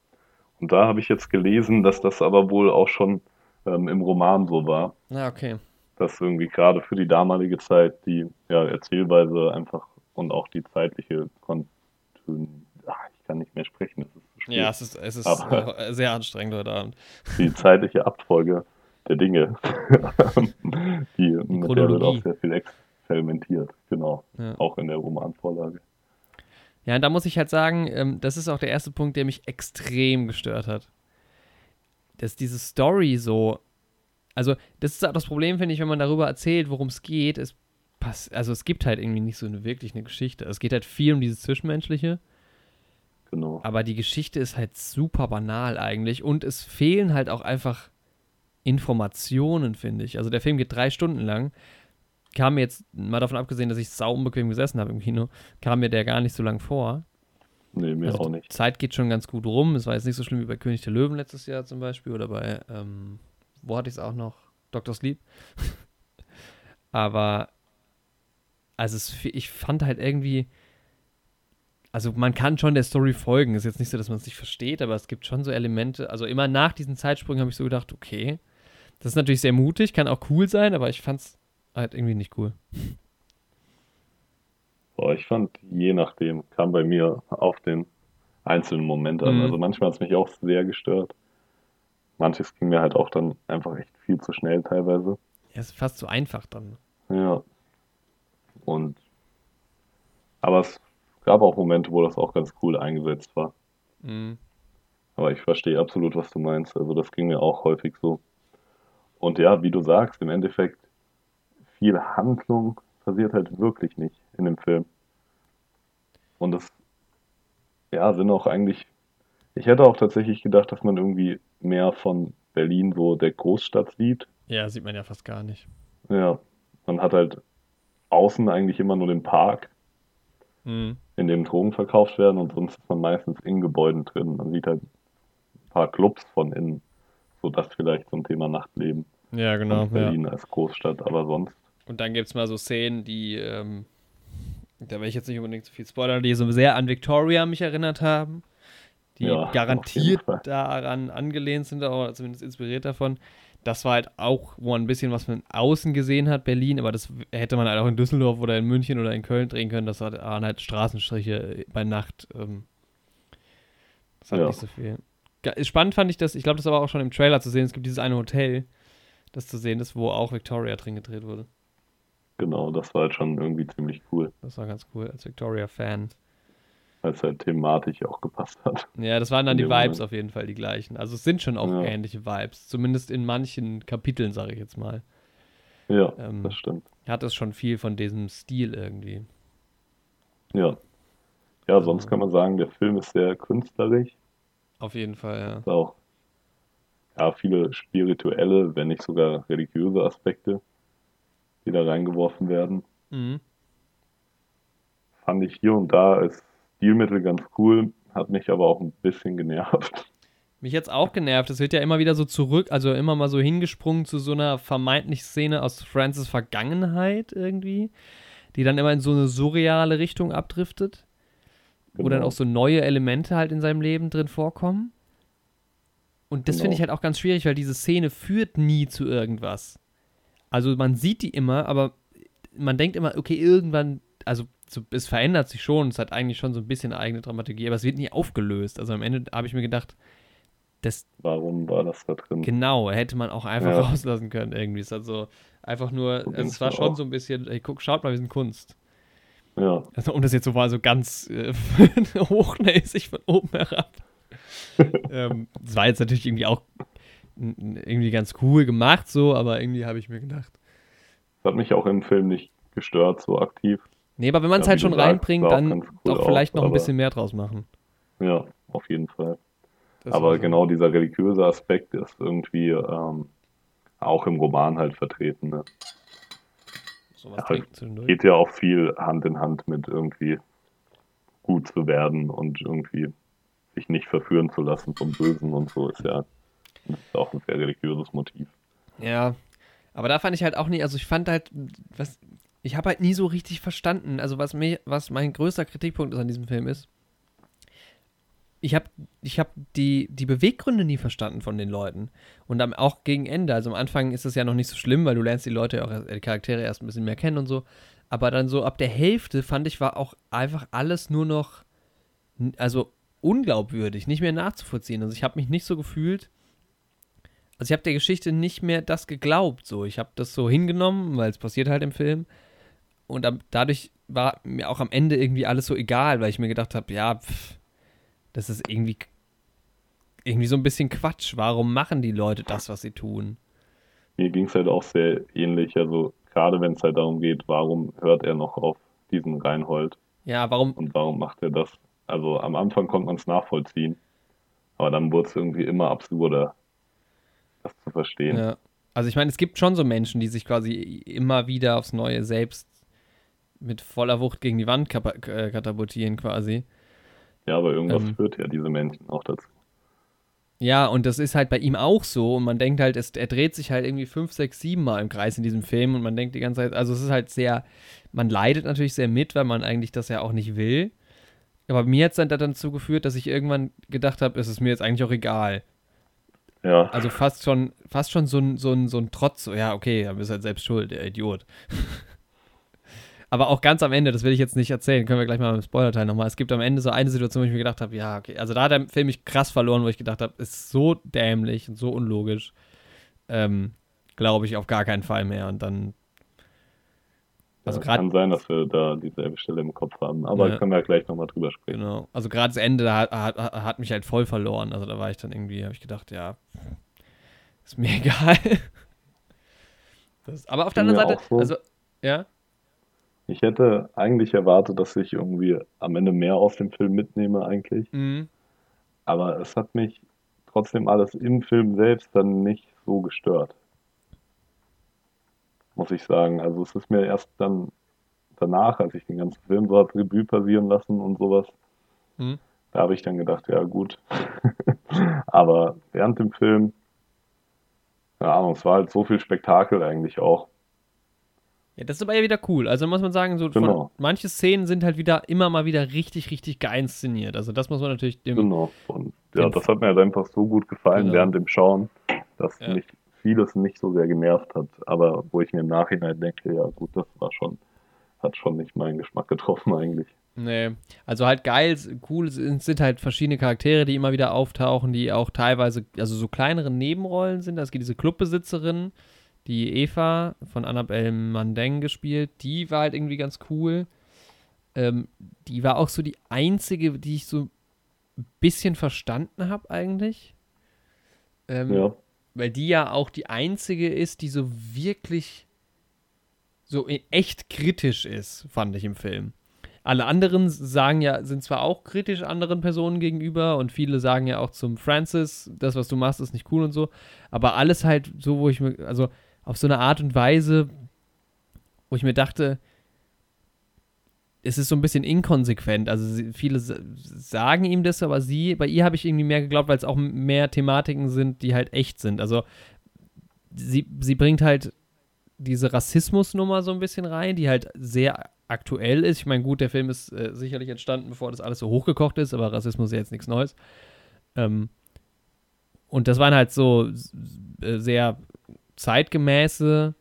Und da habe ich jetzt gelesen, dass das aber wohl auch schon ähm, im Roman so war. Ah, okay. Dass irgendwie gerade für die damalige Zeit die ja, Erzählweise einfach und auch die zeitliche Kontyn Ach, ich kann nicht mehr sprechen, es ist zu Ja, es ist, es ist Aber- sehr anstrengend heute Abend. die zeitliche Abfolge der Dinge. die, mit der wird auch sehr viel experimentiert, genau. Ja. Auch in der Romanvorlage. Ja, und da muss ich halt sagen, ähm, das ist auch der erste Punkt, der mich extrem gestört hat. Dass diese Story so. Also, das ist auch das Problem, finde ich, wenn man darüber erzählt, worum es geht. Es pass also, es gibt halt irgendwie nicht so eine, wirklich eine Geschichte. Es geht halt viel um dieses Zwischenmenschliche, Genau. aber die Geschichte ist halt super banal eigentlich und es fehlen halt auch einfach Informationen, finde ich. Also, der Film geht drei Stunden lang. Kam mir jetzt, mal davon abgesehen, dass ich sau unbequem gesessen habe im Kino, kam mir der gar nicht so lang vor. Nee, mir Also auch nicht. Zeit geht schon ganz gut rum. Es war jetzt nicht so schlimm wie bei König der Löwen letztes Jahr zum Beispiel oder bei, ähm, wo hatte ich es auch noch? Dr. Sleep. Aber, also es, ich fand halt irgendwie, also man kann schon der Story folgen. Ist jetzt nicht so, dass man es nicht versteht, aber es gibt schon so Elemente. Also immer nach diesen Zeitsprüngen habe ich so gedacht, okay, das ist natürlich sehr mutig, kann auch cool sein, aber ich fand es halt irgendwie nicht cool. Boah, ich fand, je nachdem, kam bei mir auf den einzelnen Moment an. Mhm. Also manchmal hat es mich auch sehr gestört. Manches ging mir halt auch dann einfach echt viel zu schnell teilweise. Ja, ist fast zu einfach dann. Ja. Und aber es gab auch Momente, wo das auch ganz cool eingesetzt war. Mhm. Aber ich verstehe absolut, was du meinst. Also das ging mir auch häufig so. Und ja, wie du sagst, im Endeffekt viel Handlung passiert halt wirklich nicht in dem Film. Und das, ja, sind auch eigentlich, ich hätte auch tatsächlich gedacht, dass man irgendwie mehr von Berlin, so der Großstadt sieht. Ja, sieht man ja fast gar nicht. Ja, man hat halt außen eigentlich immer nur den Park, Mhm. in dem Drogen verkauft werden und sonst ist man meistens in Gebäuden drin. Man sieht halt ein paar Clubs von innen, so das vielleicht zum Thema Nachtleben Ja, genau. von Ja. Berlin als Großstadt, aber sonst, Und dann gibt es mal so Szenen, die, ähm, da will ich jetzt nicht unbedingt zu viel spoilern, die so sehr an Victoria mich erinnert haben. Die Ja, garantiert daran angelehnt sind, oder zumindest inspiriert davon. Das war halt auch, wo man ein bisschen was von außen gesehen hat, Berlin, aber das hätte man halt auch in Düsseldorf oder in München oder in Köln drehen können. Das waren halt Straßenstriche bei Nacht. Ähm, das hat Ja. nicht so viel. Spannend fand ich das, ich glaube, das war auch schon im Trailer zu sehen. Es gibt dieses eine Hotel, das zu sehen ist, wo auch Victoria drin gedreht wurde. Genau, das war halt schon irgendwie ziemlich cool, Das war ganz cool als Victoria-Fan. weil es halt thematisch auch gepasst hat. Ja, das waren dann die Vibes Moment. auf jeden Fall die gleichen. Also es sind schon auch Ja. ähnliche Vibes. Zumindest in manchen Kapiteln, sage ich jetzt mal. Ja, Ähm, das stimmt. Hat es schon viel von diesem Stil irgendwie. Ja. Ja, sonst kann man sagen, der Film ist sehr künstlerisch. Auf jeden Fall, ja. Ist auch ja, viele spirituelle, wenn nicht sogar religiöse Aspekte, die da reingeworfen werden. Mhm. Fand ich hier und da als Stilmittel ganz cool, hat mich aber auch ein bisschen genervt. Mich jetzt auch genervt. Es wird ja immer wieder so zurück, also immer mal so hingesprungen zu so einer vermeintlichen Szene aus Francis Vergangenheit irgendwie, die dann immer in so eine surreale Richtung abdriftet, wo dann Genau. auch so neue Elemente halt in seinem Leben drin vorkommen. Und das Genau. finde ich halt auch ganz schwierig, weil diese Szene führt nie zu irgendwas. Also man sieht die immer, aber man denkt immer, okay, irgendwann, also so, es verändert sich schon, es hat eigentlich schon so ein bisschen eigene Dramaturgie, aber es wird nie aufgelöst. Also am Ende habe ich mir gedacht, das Warum war das da drin? Genau, hätte man auch einfach Ja. rauslassen können irgendwie. Es ist also einfach nur, So also es war schon auch. so ein bisschen, ey, guck, schaut mal, wir sind Kunst. Ja, Also, um das jetzt so mal so ganz äh, hochnäsig von oben herab. ähm, das war jetzt natürlich irgendwie auch irgendwie ganz cool gemacht so, aber irgendwie habe ich mir gedacht. das hat mich auch im Film nicht gestört, so aktiv. Nee, aber wenn man es Ja, halt schon reinbringt, dann cool doch vielleicht aus, noch ein bisschen mehr draus machen. Ja, auf jeden Fall. Das Aber so. genau dieser religiöse Aspekt ist irgendwie ähm, auch im Roman halt vertreten. Ne? sowas Ja, zwischendurch. Geht ja auch viel Hand in Hand mit irgendwie gut zu werden und irgendwie sich nicht verführen zu lassen vom Bösen und so ist ja das ist auch ein sehr religiöses Motiv. Ja, aber da fand ich halt auch nie, also ich fand halt, was, ich habe halt nie so richtig verstanden, also was mir, was mein größter Kritikpunkt ist an diesem Film ist, ich habe ich hab die, die Beweggründe nie verstanden von den Leuten. Und am, auch gegen Ende, also am Anfang ist es ja noch nicht so schlimm, weil du lernst die Leute auch, die Charaktere erst ein bisschen mehr kennen und so. Aber dann so ab der Hälfte fand ich, war auch einfach alles nur noch, also unglaubwürdig, nicht mehr nachzuvollziehen. Also ich habe mich nicht so gefühlt, also ich habe der Geschichte nicht mehr das geglaubt, so. Ich habe das so hingenommen, weil es passiert halt im Film. Und am, dadurch war mir auch am Ende irgendwie alles so egal, weil ich mir gedacht habe, ja, pff, das ist irgendwie, irgendwie so ein bisschen Quatsch. Warum machen die Leute das, was sie tun? Mir ging es halt auch sehr ähnlich, also gerade wenn es halt darum geht, warum hört er noch auf diesen Reinhold Ja, warum, und warum macht er das? Also am Anfang konnte man es nachvollziehen, aber dann wurde es irgendwie immer absurder, das zu verstehen. Ja. Also ich meine, es gibt schon so Menschen, die sich quasi immer wieder aufs Neue selbst mit voller Wucht gegen die Wand äh, katapultieren quasi. Ja, aber irgendwas Ähm. führt ja diese Menschen auch dazu. Ja, und das ist halt bei ihm auch so. Und man denkt halt, es, er dreht sich halt irgendwie fünf, sechs, sieben Mal im Kreis in diesem Film. Und man denkt die ganze Zeit, also es ist halt sehr, man leidet natürlich sehr mit, weil man eigentlich das ja auch nicht will. Aber mir hat es dann dazu geführt, dass ich irgendwann gedacht habe, es ist mir jetzt eigentlich auch egal. Ja, Also fast schon, fast schon so ein, so ein, so ein Trotz, ja, okay, dann bist du halt selbst schuld, der Idiot. Aber auch ganz am Ende, das will ich jetzt nicht erzählen, können wir gleich mal im Spoiler-Teil nochmal. Es gibt am Ende so eine Situation, wo ich mir gedacht habe, ja, okay, also da hat der Film mich krass verloren, wo ich gedacht habe, ist so dämlich und so unlogisch. Ähm, Glaube ich auf gar keinen Fall mehr. Und dann, also ja, kann sein, dass wir da dieselbe Stelle im Kopf haben, aber Ja. können wir gleich nochmal drüber sprechen. Genau. Also gerade das Ende hat, hat, hat mich halt voll verloren. Also da war ich dann irgendwie, habe ich gedacht, ja, ist mir egal. Das, aber auf der anderen Seite, so. also, ja, Ich hätte eigentlich erwartet, dass ich irgendwie am Ende mehr aus dem Film mitnehme eigentlich, mhm. aber es hat mich trotzdem alles im Film selbst dann nicht so gestört. Muss ich sagen. Also es ist mir erst dann danach, als ich den ganzen Film so hat Revue passieren lassen und sowas, Mhm. da habe ich dann gedacht, ja gut. Aber während dem Film, keine Ahnung, es war halt so viel Spektakel eigentlich auch. Ja, das ist aber ja wieder cool. Also muss man sagen, so Genau. von, manche Szenen sind halt wieder immer mal wieder richtig, richtig geil inszeniert. Also das muss man natürlich dem, Genau. Und ja, das hat mir halt einfach so gut gefallen Genau. während dem Schauen, dass Ja. mich vieles nicht so sehr genervt hat. Aber wo ich mir im Nachhinein denke, ja gut, das war schon, hat schon nicht meinen Geschmack getroffen eigentlich. Nee, also halt geil, cool sind, sind halt verschiedene Charaktere, die immer wieder auftauchen, die auch teilweise, also so kleinere Nebenrollen sind. Es gibt diese Clubbesitzerin, die Eva von Annabelle Mandeng gespielt, die war halt irgendwie ganz cool. Ähm, die war auch so die einzige, die ich so ein bisschen verstanden habe eigentlich. Ähm, Ja, weil die ja auch die einzige ist, die so wirklich so in echt kritisch ist, fand ich im Film. Alle anderen sagen ja, sind zwar auch kritisch anderen Personen gegenüber und viele sagen ja auch zum Francis, das, was du machst, ist nicht cool und so, aber alles halt so, wo ich mir, also auf so eine Art und Weise, wo ich mir dachte, es ist so ein bisschen inkonsequent. Also sie, viele sagen ihm das, aber sie, bei ihr habe ich irgendwie mehr geglaubt, weil es auch mehr Thematiken sind, die halt echt sind. Also sie, sie bringt halt diese Rassismusnummer so ein bisschen rein, die halt sehr aktuell ist. Ich meine, gut, der Film ist äh, sicherlich entstanden, bevor das alles so hochgekocht ist, aber Rassismus ist ja jetzt nichts Neues. Ähm, und das waren halt so äh, sehr zeitgemäße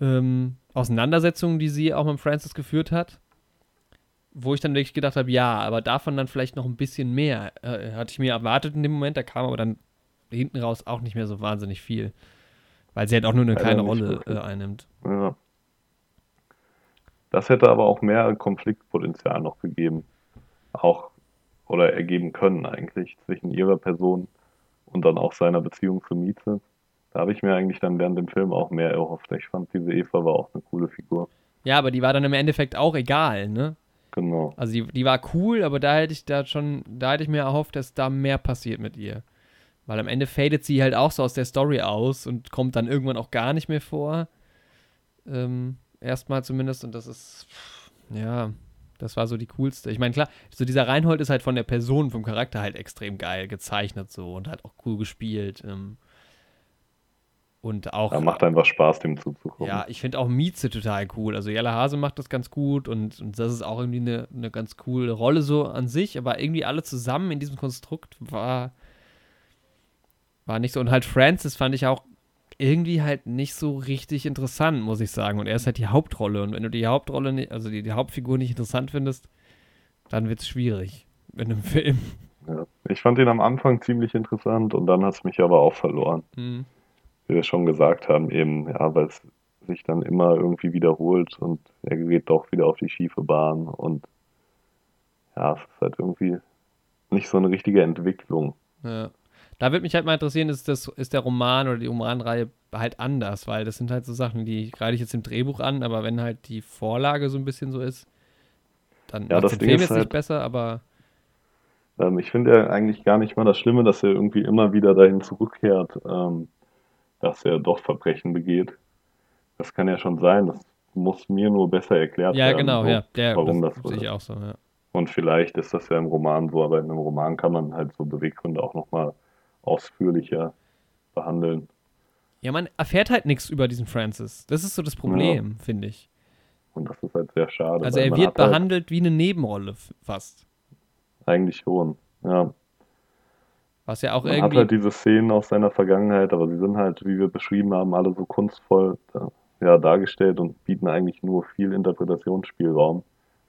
ähm, Auseinandersetzungen, die sie auch mit Francis geführt hat. Wo ich dann wirklich gedacht habe, ja, aber davon dann vielleicht noch ein bisschen mehr. Äh, hatte ich mir erwartet in dem Moment, da kam aber dann hinten raus auch nicht mehr so wahnsinnig viel. Weil sie halt auch nur eine Leider kleine Rolle äh, einnimmt. ja. Das hätte aber auch mehr Konfliktpotenzial noch gegeben. Auch oder ergeben können eigentlich zwischen ihrer Person und dann auch seiner Beziehung zu Mieze. Da habe ich mir eigentlich dann während dem Film auch mehr erhofft. Ich fand, diese Eva war auch eine coole Figur. Ja, aber die war dann im Endeffekt auch egal, ne? Genau. Also die, die war cool, aber da hätte ich da schon, da hätte ich mir erhofft, dass da mehr passiert mit ihr. Weil am Ende fadet sie halt auch so aus der Story aus und kommt dann irgendwann auch gar nicht mehr vor. Ähm, erstmal zumindest, und das ist, ja, das war so die coolste. Ich meine, klar, so dieser Reinhold ist halt von der Person, vom Charakter halt extrem geil gezeichnet so und hat auch cool gespielt. Ähm, und auch. Ja, macht einfach Spaß, dem zuzugucken. Ja, ich finde auch Mieze total cool. Also Jella Hase macht das ganz gut und, und das ist auch irgendwie eine, eine ganz coole Rolle so an sich, aber irgendwie alle zusammen in diesem Konstrukt war, war nicht so. Und halt Francis fand ich auch irgendwie halt nicht so richtig interessant, muss ich sagen. Und er ist halt die Hauptrolle. Und wenn du die Hauptrolle, nicht, also die, die Hauptfigur nicht interessant findest, dann wird es schwierig in einem Film. Ja, ich fand ihn am Anfang ziemlich interessant und dann hat es mich aber auch verloren. Mhm. Wie wir schon gesagt haben, eben, ja, weil es sich dann immer irgendwie wiederholt und er geht doch wieder auf die schiefe Bahn und ja, es ist halt irgendwie nicht so eine richtige Entwicklung. Ja. Da würde mich halt mal interessieren, ist, das, ist der Roman oder die Romanreihe halt anders, weil das sind halt so Sachen, die greife ich jetzt im Drehbuch an, aber wenn halt die Vorlage so ein bisschen so ist, dann ja, der Film jetzt halt, nicht besser, aber. Ähm, ich finde ja eigentlich gar nicht mal das Schlimme, dass er irgendwie immer wieder dahin zurückkehrt, ähm, dass er doch Verbrechen begeht. Das kann ja schon sein, das muss mir nur besser erklärt ja, werden. Genau, so, ja, genau, warum das, das sehe ich auch so, ja. Und vielleicht ist das ja im Roman so, aber in einem Roman kann man halt so Beweggründe auch nochmal ausführlicher behandeln. Ja, man erfährt halt nichts über diesen Francis. Das ist so das Problem, ja. finde ich. Und das ist halt sehr schade. Also er wird halt behandelt halt wie eine Nebenrolle fast. Eigentlich schon, ja. Was ja auch man irgendwie. hat halt diese Szenen aus seiner Vergangenheit, aber sie sind halt, wie wir beschrieben haben, alle so kunstvoll ja, dargestellt und bieten eigentlich nur viel Interpretationsspielraum.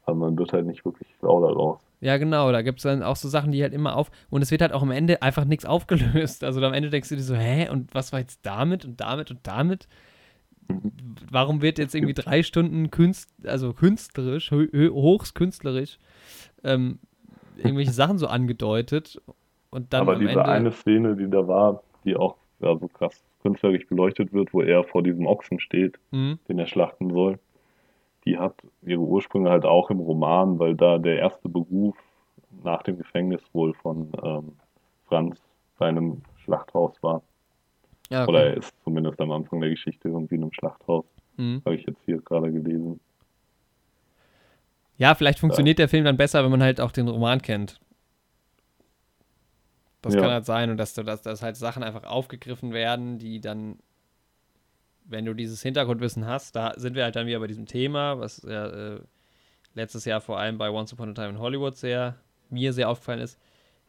Aber man wird halt nicht wirklich schlau daraus. Ja, genau, da gibt es dann auch so Sachen, die halt immer auf. Und es wird halt auch am Ende einfach nichts aufgelöst. Also am Ende denkst du dir so, hä, und was war jetzt damit und damit und damit? Warum wird jetzt irgendwie drei Stunden Künst, also künstlerisch, hochst künstlerisch, ähm, irgendwelche Sachen so angedeutet und dann Aber diese Ende, eine Szene, die da war, die auch ja, so krass künstlerisch beleuchtet wird, wo er vor diesem Ochsen steht, Mhm. den er schlachten soll, die hat ihre Ursprünge halt auch im Roman, weil da der erste Beruf nach dem Gefängnis wohl von ähm, Franz bei einem Schlachthaus war. Ja, okay. Oder er ist zumindest am Anfang der Geschichte irgendwie in einem Schlachthaus. Mhm. Habe ich jetzt hier gerade gelesen. Ja, vielleicht funktioniert der Film dann besser, wenn man halt auch den Roman kennt. Das Ja. kann halt sein und dass, du- dass, dass halt Sachen einfach aufgegriffen werden, die dann, wenn du dieses Hintergrundwissen hast, da sind wir halt dann wieder bei diesem Thema, was ja äh, letztes Jahr vor allem bei Once Upon a Time in Hollywood sehr, mir sehr aufgefallen ist,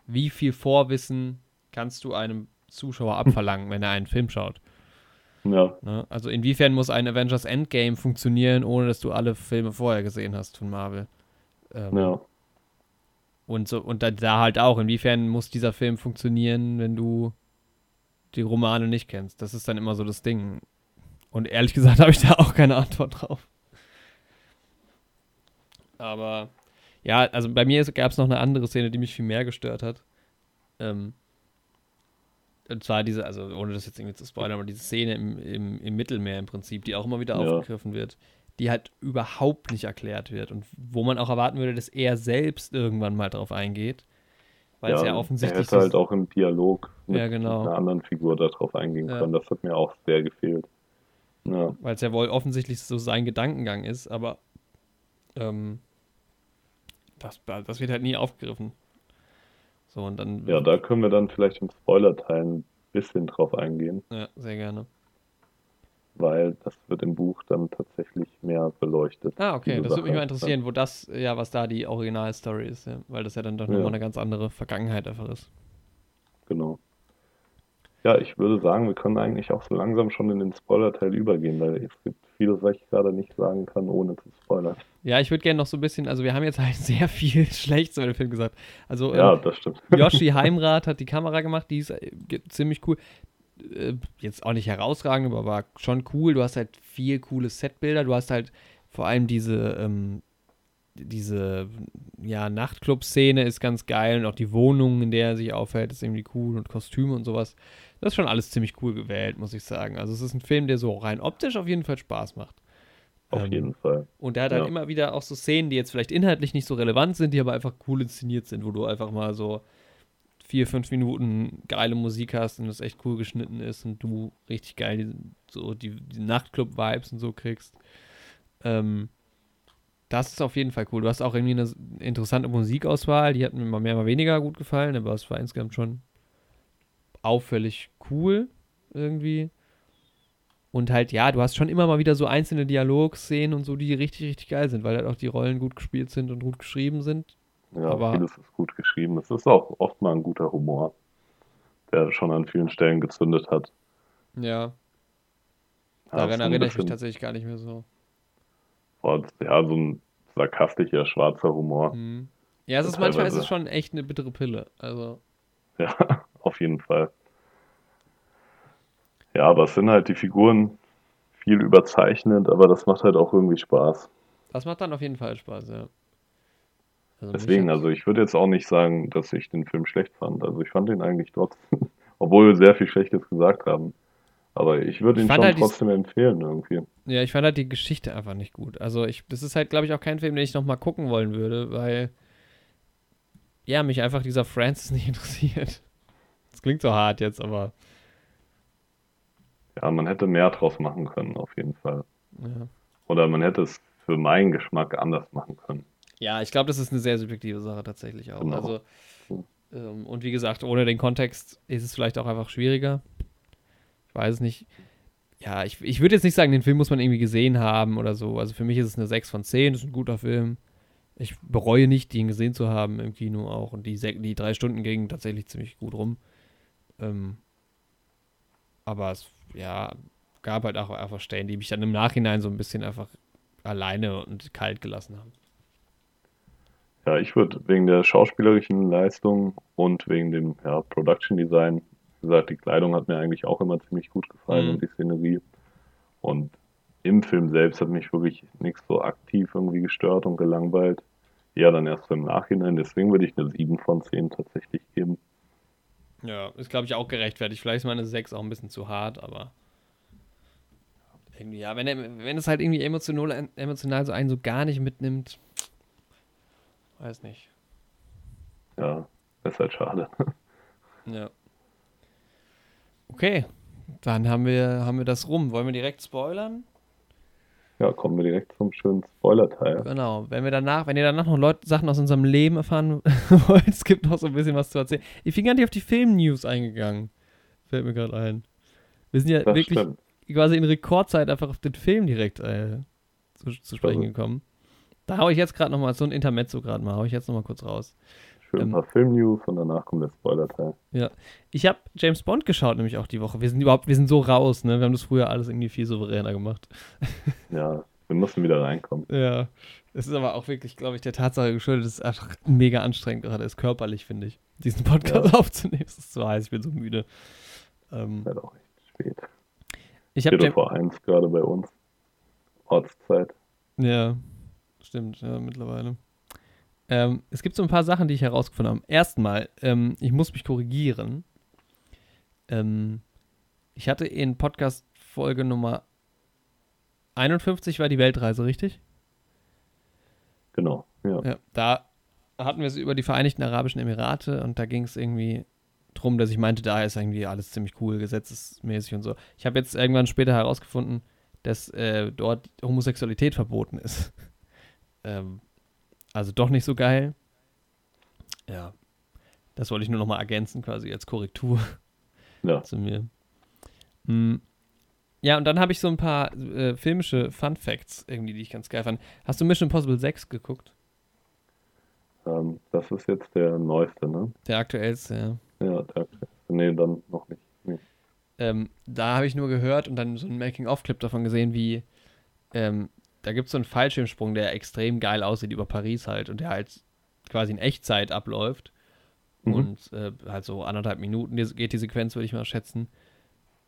wie viel Vorwissen kannst du einem Zuschauer abverlangen, wenn er einen Film schaut. Ja, Ne? Also inwiefern muss ein Avengers Endgame funktionieren, ohne dass du alle Filme vorher gesehen hast von Marvel? Ähm, ja. Und so, und da, da halt auch, inwiefern muss dieser Film funktionieren, wenn du die Romane nicht kennst? Das ist dann immer so das Ding. Und ehrlich gesagt habe ich da auch keine Antwort drauf. Aber ja, also bei mir gab es noch eine andere Szene, die mich viel mehr gestört hat. Ähm, und zwar diese, also ohne das jetzt irgendwie zu spoilern, aber diese Szene im, im, im Mittelmeer im Prinzip, die auch immer wieder Ja. aufgegriffen wird, die halt überhaupt nicht erklärt wird und wo man auch erwarten würde, dass er selbst irgendwann mal drauf eingeht. Weil es ja er offensichtlich hätte halt auch im Dialog mit Ja, genau. einer anderen Figur darauf eingehen Ja. können. Das hat mir auch sehr gefehlt. Ja, weil es ja wohl offensichtlich so sein Gedankengang ist, aber ähm, das, das wird halt nie aufgegriffen. So, und dann. ja, da können wir dann vielleicht im Spoiler-Teil ein bisschen drauf eingehen, Ja, sehr gerne. Weil das wird im Buch dann tatsächlich mehr beleuchtet. Ah, okay, das würde mich mal interessieren, wo das, ja, was da die Originalstory ist, ja, weil das ja dann doch Ja. nochmal eine ganz andere Vergangenheit einfach ist. Genau. Ja, ich würde sagen, wir können eigentlich auch so langsam schon in den Spoiler-Teil übergehen, weil es gibt vieles, was ich gerade nicht sagen kann, ohne zu spoilern. Ja, ich würde gerne noch so ein bisschen, also wir haben jetzt halt sehr viel Schlechtes über den Film gesagt. Also, Ja, ähm, das stimmt. Yoshi Heimrath hat die Kamera gemacht, die ist äh, ziemlich cool. Äh, Jetzt auch nicht herausragend, aber war schon cool. Du hast halt viel coole Setbilder. Du hast halt vor allem diese, ähm, diese ja, Nachtclub-Szene ist ganz geil und auch die Wohnung, in der er sich aufhält, ist irgendwie cool und Kostüme und sowas. Das ist schon alles ziemlich cool gewählt, muss ich sagen. Also es ist ein Film, der so rein optisch auf jeden Fall Spaß macht. Auf Ähm, jeden Fall. und der hat halt Ja. immer wieder auch so Szenen, die jetzt vielleicht inhaltlich nicht so relevant sind, die aber einfach cool inszeniert sind, wo du einfach mal so vier, fünf Minuten geile Musik hast und das echt cool geschnitten ist und du richtig geil die, so die, die Nachtclub-Vibes und so kriegst. Ähm, das ist auf jeden Fall cool. Du hast auch irgendwie eine interessante Musikauswahl, die hat mir mal mehr, mal weniger gut gefallen, aber es war insgesamt schon auffällig cool irgendwie. Und halt, ja, du hast schon immer mal wieder so einzelne Dialogszenen und so, die richtig, richtig geil sind, weil halt auch die Rollen gut gespielt sind und gut geschrieben sind. Ja, Aber- vieles ist gut geschrieben. Es ist auch oft mal ein guter Humor, der schon an vielen Stellen gezündet hat. Ja, Ja, daran ein erinnere ich mich tatsächlich gar nicht mehr so. Ja, so ein sarkastischer, schwarzer Humor. Mhm. Ja, es ist Ja, manchmal ist es schon echt eine bittere Pille. Also, Ja, auf jeden Fall. Ja, aber es sind halt die Figuren viel überzeichnet, aber das macht halt auch irgendwie Spaß. das macht dann auf jeden Fall Spaß, ja. Also Deswegen, also ich würde jetzt auch nicht sagen, dass ich den Film schlecht fand. Also ich fand ihn eigentlich trotzdem, obwohl wir sehr viel Schlechtes gesagt haben. Aber ich würde ihn schon halt trotzdem empfehlen irgendwie. Ja, ich fand halt die Geschichte einfach nicht gut. Also ich, das ist halt, glaube ich, auch kein Film, den ich nochmal gucken wollen würde, weil ja, mich einfach dieser Francis nicht interessiert. Das klingt so hart jetzt, aber Ja, man hätte mehr draus machen können, auf jeden Fall. ja. Oder man hätte es für meinen Geschmack anders machen können. Ja, ich glaube, das ist eine sehr subjektive Sache tatsächlich auch. Genau. Also, ähm, und wie gesagt, ohne den Kontext ist es vielleicht auch einfach schwieriger. Ich weiß es nicht. Ja, ich, ich würde jetzt nicht sagen, den Film muss man irgendwie gesehen haben oder so. Also für mich ist es eine 6 von 10, das ist ein guter Film. Ich bereue nicht, ihn gesehen zu haben im Kino auch. Und die, die drei Stunden gingen tatsächlich ziemlich gut rum. Ähm, aber es, ja, gab halt auch einfach Stellen, die mich dann im Nachhinein so ein bisschen einfach alleine und kalt gelassen haben. Ja, ich würde wegen der schauspielerischen Leistung und wegen dem ja, Production Design, wie gesagt, die Kleidung hat mir eigentlich auch immer ziemlich gut gefallen Mhm. und die Szenerie. Und im Film selbst hat mich wirklich nichts so aktiv irgendwie gestört und gelangweilt. Ja, dann erst im Nachhinein. Deswegen würde ich eine 7 von 10 tatsächlich geben. Ja, ist glaube ich auch gerechtfertigt. Vielleicht ist meine 6 auch ein bisschen zu hart, aber irgendwie, ja, wenn, wenn es halt irgendwie emotional, emotional so einen so gar nicht mitnimmt, weiß nicht. Ja, ist halt schade. Ja. Okay, dann haben wir, haben wir das rum. Wollen wir direkt spoilern? Ja, kommen wir direkt zum schönen Spoiler-Teil. Genau. Wenn wir danach, wenn ihr danach noch Leute, Sachen aus unserem Leben erfahren wollt, es gibt noch so ein bisschen was zu erzählen. Ich bin gar nicht auf die Film-News eingegangen. Fällt mir gerade ein. Wir sind ja Das wirklich stimmt. quasi in Rekordzeit einfach auf den Film direkt äh, zu, zu sprechen Also- gekommen. Da hau ich jetzt gerade noch mal so ein Intermezzo gerade mal, hau ich jetzt noch mal kurz raus. Schön ein Ähm, paar Film-News und danach kommt der Spoiler-Teil. Ich habe James Bond geschaut nämlich auch die Woche. Wir sind überhaupt, wir sind so raus, ne? Wir haben das früher alles irgendwie viel souveräner gemacht. Ja, wir müssen wieder reinkommen. Ja. Es ist aber auch wirklich, glaube ich, der Tatsache geschuldet, dass es einfach mega anstrengend gerade ist, körperlich, finde ich, diesen Podcast aufzunehmen. Es ist so heiß, ich bin so müde. Ähm, halt auch echt spät. ich habe vor eins gerade bei uns. Ortszeit. Ja, stimmt, ja, mittlerweile. Ähm, es gibt so ein paar Sachen, die ich herausgefunden habe. Erstmal, ähm, ich muss mich korrigieren. Ähm, ich hatte in Podcast-Folge Nummer 51 war die Weltreise, richtig? Genau. Ja. Ja, da hatten wir es über die Vereinigten Arabischen Emirate und da ging es irgendwie drum, dass ich meinte, da ist irgendwie alles ziemlich cool, gesetzesmäßig und so. Ich habe jetzt irgendwann später herausgefunden, dass äh, dort Homosexualität verboten ist. Ähm, also doch nicht so geil. Ja. Das wollte ich nur noch mal ergänzen, quasi als Korrektur ja. zu mir. Hm. Ja, und dann habe ich so ein paar äh, filmische Fun Facts irgendwie, die ich ganz geil fand. Hast du Mission Impossible 6 geguckt? Ähm, das ist jetzt der neueste, ne? Der aktuellste, ja. Ja, der, nee, dann noch nicht. Nee. Ähm, da habe ich nur gehört und dann so einen Making-of-Clip davon gesehen, wie ähm, da gibt es so einen Fallschirmsprung, der extrem geil aussieht über Paris halt und der halt quasi in Echtzeit abläuft. Mhm. Und äh, halt so anderthalb Minuten geht die Sequenz, würde ich mal schätzen.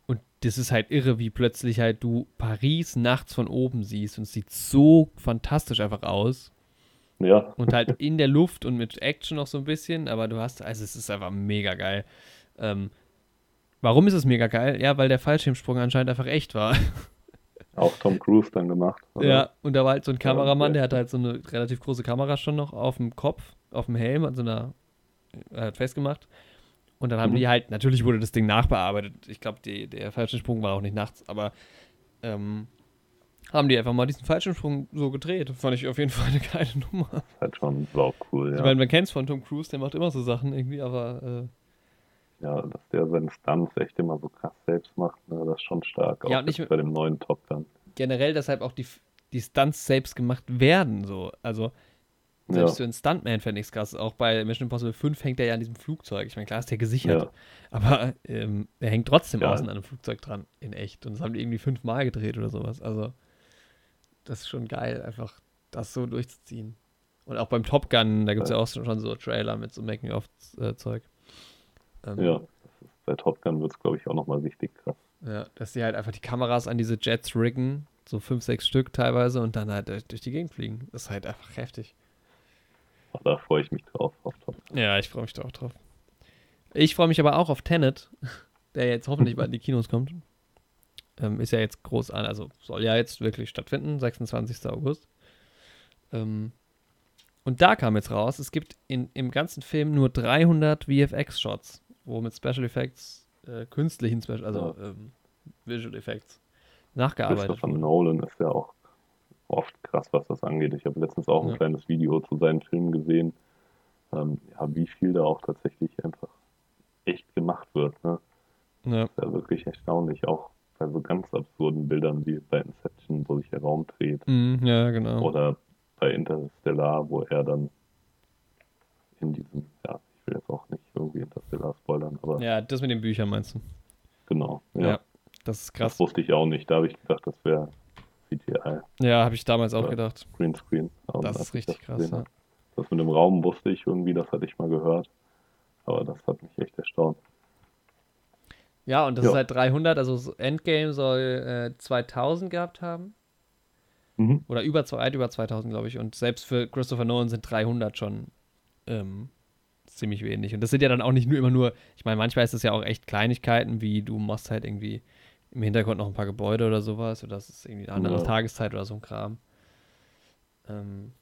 Und das ist halt irre, wie plötzlich halt du Paris nachts von oben siehst und es sieht so fantastisch einfach aus. Ja, Und halt in der Luft und mit Action noch so ein bisschen, aber du hast, also es ist einfach mega geil. Ähm, warum ist es mega geil? Ja, weil der Fallschirmsprung anscheinend einfach echt war. auch Tom Cruise dann gemacht. oder? Ja, und da war halt so ein Kameramann, der hatte halt so eine relativ große Kamera schon noch auf dem Kopf, auf dem Helm, an so einer, er hat festgemacht. Und dann haben Mhm. die halt, natürlich wurde das Ding nachbearbeitet. Ich glaube, der Fallschirmsprung war auch nicht nachts, aber ähm, haben die einfach mal diesen Fallschirmsprung so gedreht. Fand ich auf jeden Fall eine geile Nummer. Das ist halt schon sau cool, ja. Ich meine, man kennt es von Tom Cruise, der macht immer so Sachen irgendwie, aber äh, Ja, dass der seine Stunts echt immer so krass selbst macht, ne, das ist schon stark. Ja, Auch jetzt bei dem neuen Top Gun. generell deshalb auch die, die Stunts selbst gemacht werden. So. Also selbst Ja. für einen Stuntman fände ich es krass. Auch bei Mission Impossible 5 hängt er ja an diesem Flugzeug. Ich meine, klar ist der gesichert, Ja. aber ähm, er hängt trotzdem Ja. außen an einem Flugzeug dran, in echt. Und das haben die irgendwie fünfmal gedreht oder sowas. Also das ist schon geil, einfach das so durchzuziehen. Und auch beim Top Gun, da gibt es ja auch schon schon so Trailer mit so Making-of-Zeug. Ähm, Ja, bei Top Gun wird es, glaube ich, auch nochmal richtig krass. Ja, dass sie halt einfach die Kameras an diese Jets riggen, so fünf, sechs Stück teilweise, und dann halt durch, die Gegend fliegen. Das ist halt einfach heftig. Aber da freue ich mich drauf, auf Top Gun. Ja, ich freue mich da auch drauf. Ich freue mich aber auch auf Tenet, der jetzt hoffentlich bald in die Kinos kommt. Ähm, ist ja jetzt groß an, also soll ja jetzt wirklich stattfinden, 26. August. Ähm, und da kam jetzt raus, es gibt in, im ganzen Film nur 300 VFX-Shots, wo mit Special Effects, äh, künstlichen Special, also ähm, Visual Effects, nachgearbeitet Christopher wurde. Nolan ist ja auch oft krass, was das angeht. Ich habe letztens auch ein Ja. kleines Video zu seinen Filmen gesehen, ähm, ja, wie viel da auch tatsächlich einfach echt gemacht wird. Ne? Ja. ist ja wirklich erstaunlich, auch bei so ganz absurden Bildern wie bei Inception, wo sich der Raum dreht. Mhm, ja, genau. Oder bei Interstellar, wo er dann in diesem, ja, will jetzt auch nicht irgendwie Interstellar spoilern, aber Ja, das mit den Büchern meinst du? genau. Ja, Ja, das ist krass. das wusste ich auch nicht. Da habe ich gedacht, das wäre CGI, Ja, habe ich damals auch gedacht. Greenscreen. Aber Das ist ich richtig krass, gesehen ja. Das mit dem Raum wusste ich irgendwie, das hatte ich mal gehört. Aber das hat mich echt erstaunt. Ja, und das Ja. ist halt 300, also so Endgame soll äh, 2000 gehabt haben. Mhm. Oder über, weit über 2000, glaube ich. Und selbst für Christopher Nolan sind 300 schon ähm, ziemlich wenig. Und das sind ja dann auch nicht nur immer nur, ich meine, manchmal ist es ja auch echt Kleinigkeiten, wie du machst halt irgendwie im Hintergrund noch ein paar Gebäude oder sowas. Oder das ist irgendwie eine andere Ja. Tageszeit oder so ein Kram. Ähm,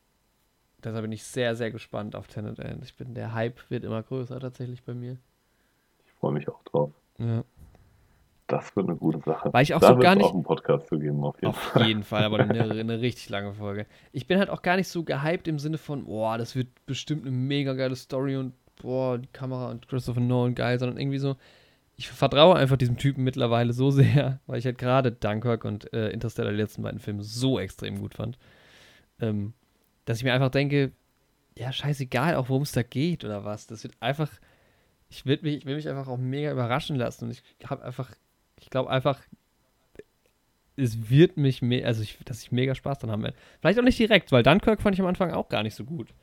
deshalb bin ich sehr, sehr gespannt auf Tenet. Ey. Ich bin, der Hype wird immer größer tatsächlich bei mir. Ich freue mich auch drauf. Ja. Das wird eine gute Sache. Weil ich auch da so gar nicht- auch einen Podcast zu geben, auf jeden Auf Fall. jeden Fall, aber eine, eine richtig lange Folge. Ich bin halt auch gar nicht so gehypt im Sinne von, boah, das wird bestimmt eine mega geile Story und boah, die Kamera und Christopher Nolan geil, sondern irgendwie so, ich vertraue einfach diesem Typen mittlerweile so sehr, weil ich halt gerade Dunkirk und äh, Interstellar, die letzten beiden Filme, so extrem gut fand, ähm, dass ich mir einfach denke, ja, scheißegal, auch worum es da geht oder was. Das wird einfach, ich will mich, ich will mich einfach auch mega überraschen lassen und ich habe einfach, ich glaube einfach, es wird mich also ich, dass ich mega Spaß dran haben werde. Vielleicht auch nicht direkt, weil Dunkirk fand ich am Anfang auch gar nicht so gut.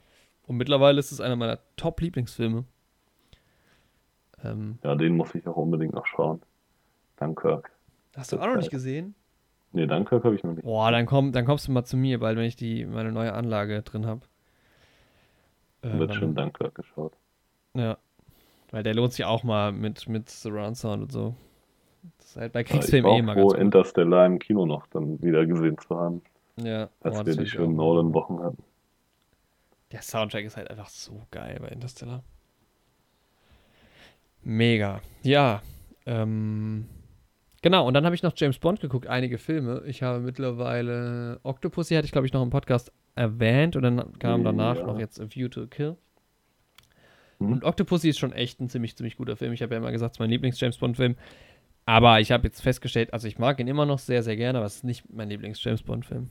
Und mittlerweile ist es einer meiner Top-Lieblingsfilme. Ähm, Ja, den muss ich auch unbedingt noch schauen. Dunkirk. hast du auch noch nicht gesehen? Nee, Dunkirk habe ich noch nicht. Boah, dann, komm, dann kommst du mal zu mir, bald, wenn ich die, meine neue Anlage drin habe. Äh, Wird dann- schon Dunkirk geschaut. Ja. Weil der lohnt sich auch mal mit, mit Surround Sound und so. Das ist halt bei Kriegsfilmen eh auch immer froh, ganz gut. Interstellar im Kino noch dann wieder gesehen zu haben, Ja, als das wir die ich schönen Nolan-Wochen hatten. Der Soundtrack ist halt einfach so geil bei Interstellar. Mega. Ja. Ähm, genau, und dann habe ich noch James Bond geguckt, einige Filme. Ich habe mittlerweile Octopussy hatte ich, glaube ich, noch im Podcast erwähnt und dann kam danach Ja. noch jetzt A View to a Kill. Mhm. Und Octopussy ist schon echt ein ziemlich, ziemlich guter Film. Ich habe ja immer gesagt, es ist mein Lieblings-James Bond-Film. Aber ich habe jetzt festgestellt, also ich mag ihn immer noch sehr, sehr gerne, aber es ist nicht mein Lieblings-James Bond-Film.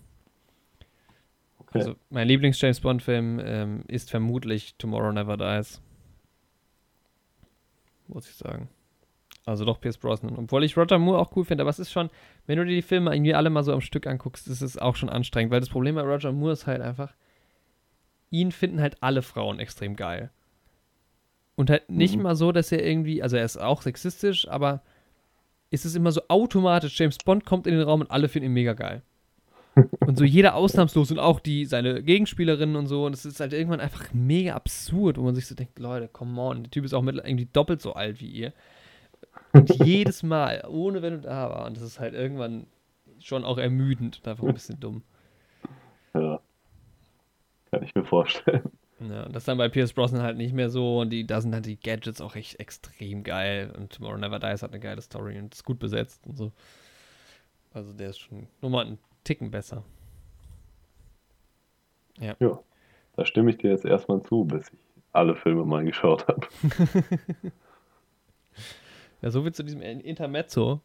Also mein Lieblings-James Bond-Film ähm, ist vermutlich Tomorrow Never Dies. Muss ich sagen. Also doch Pierce Brosnan. Obwohl ich Roger Moore auch cool finde, aber es ist schon, wenn du dir die Filme irgendwie alle mal so am Stück anguckst, ist es auch schon anstrengend, weil das Problem bei Roger Moore ist halt einfach, ihn finden halt alle Frauen extrem geil. Und halt nicht Mhm. mal so, dass er irgendwie, also er ist auch sexistisch, aber ist es immer so automatisch, James Bond kommt in den Raum und alle finden ihn mega geil. Und so jeder ausnahmslos und auch die, seine Gegenspielerinnen und so. Und es ist halt irgendwann einfach mega absurd, wo man sich so denkt, Leute, come on, der Typ ist auch mit irgendwie doppelt so alt wie ihr. Und jedes Mal, ohne wenn und aber. Und das ist halt irgendwann schon auch ermüdend und einfach ein bisschen dumm. Ja. Kann ich mir vorstellen. Ja, und das dann bei Pierce Brosnan halt nicht mehr so. Und die, da sind halt die Gadgets auch echt extrem geil. Und Tomorrow Never Dies hat eine geile Story und ist gut besetzt und so. Also der ist schon nochmal ein Ticken besser. Ja. ja. Da stimme ich dir jetzt erstmal zu, bis ich alle Filme mal geschaut habe. ja, so wie zu diesem Intermezzo.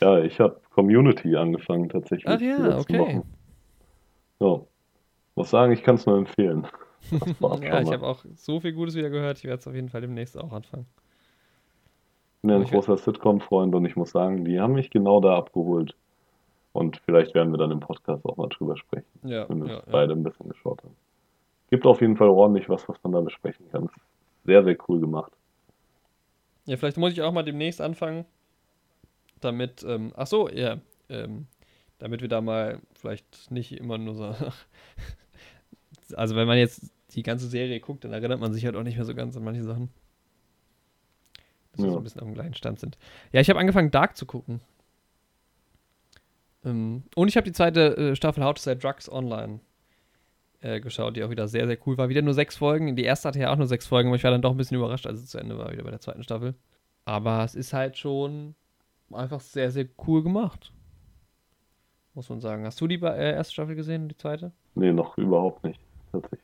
Ja, ich habe Community angefangen tatsächlich. Ach ja, okay. Wochen. Ja. Muss sagen, ich kann es nur empfehlen. ja, ich habe auch so viel Gutes wieder gehört. Ich werde es auf jeden Fall demnächst auch anfangen. Ich bin ja ein großer Sitcom-Freund und ich muss sagen, die haben mich genau da abgeholt. Und vielleicht werden wir dann im Podcast auch mal drüber sprechen, ja, wenn wir ja, beide ein bisschen geschaut haben. Gibt auf jeden Fall ordentlich was, was man da besprechen kann. Sehr, sehr cool gemacht. Ja, vielleicht muss ich auch mal demnächst anfangen, damit, ähm, ach so, ja, ähm, damit wir da mal vielleicht nicht immer nur so, also wenn man jetzt die ganze Serie guckt, dann erinnert man sich halt auch nicht mehr so ganz an manche Sachen. Dass ja. wir so ein bisschen auf dem gleichen Stand sind. Ja, ich habe angefangen, Dark zu gucken. Ähm, und ich habe die zweite äh, Staffel How to Sell Drugs Online äh, geschaut, die auch wieder sehr, sehr cool war. Wieder nur sechs Folgen. Die erste hatte ja auch nur sechs Folgen, aber ich war dann doch ein bisschen überrascht, als es zu Ende war, wieder bei der zweiten Staffel. Aber es ist halt schon einfach sehr, sehr cool gemacht. Muss man sagen. Hast du die äh, erste Staffel gesehen, die zweite? Nee, noch überhaupt nicht, tatsächlich.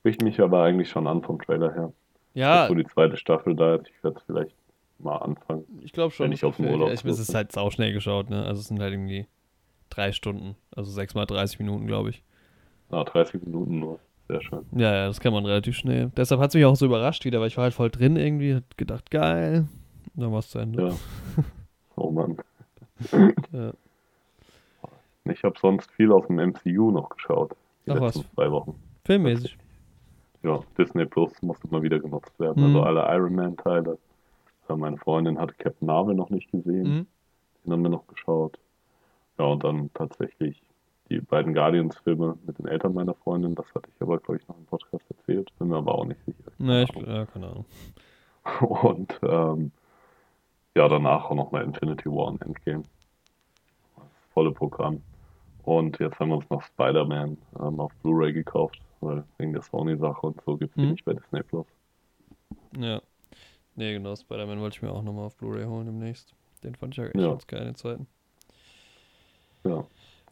Spricht mich aber eigentlich schon an vom Trailer her. Ja. So die zweite Staffel da ich werde es vielleicht mal anfangen. Ich glaube schon. Wenn ich auf dem Urlaub Ich, es ist halt sauschnell geschaut, ne? Also es sind halt irgendwie drei Stunden. Also sechs mal 30 Minuten, glaube ich. Ah, 30 Minuten nur. Sehr schön. Ja, ja, das kann man relativ schnell. Deshalb hat es mich auch so überrascht wieder, weil ich war halt voll drin irgendwie, hat gedacht, geil. Und dann war es zu Ende. Ja. Oh Mann. ja. Ich habe sonst viel aus dem MCU noch geschaut. Die Ach was. zwei Wochen. Filmmäßig. Ja, Disney Plus muss immer wieder genutzt werden. Also mhm. Also alle Iron Man-Teile. Meine Freundin hatte Captain Marvel noch nicht gesehen. Mhm. Den haben wir noch geschaut. Ja, und dann tatsächlich die beiden Guardians-Filme mit den Eltern meiner Freundin. Das hatte ich aber, glaube ich, noch im Podcast erzählt. Bin mir aber auch nicht sicher. Nee, ich, ja, keine Ahnung. Und ähm, ja, danach auch nochmal Infinity War und Endgame. Das volle Programm. Und jetzt haben wir uns noch Spider-Man ähm, auf Blu-ray gekauft, weil wegen der Sony-Sache und so gibt es mhm. die nicht bei Disney Plus. Ja. Nee, genau, Spider-Man wollte ich mir auch nochmal auf Blu-ray holen demnächst. Den fand ich ja echt ja. ganz geil in Zeiten. Ja,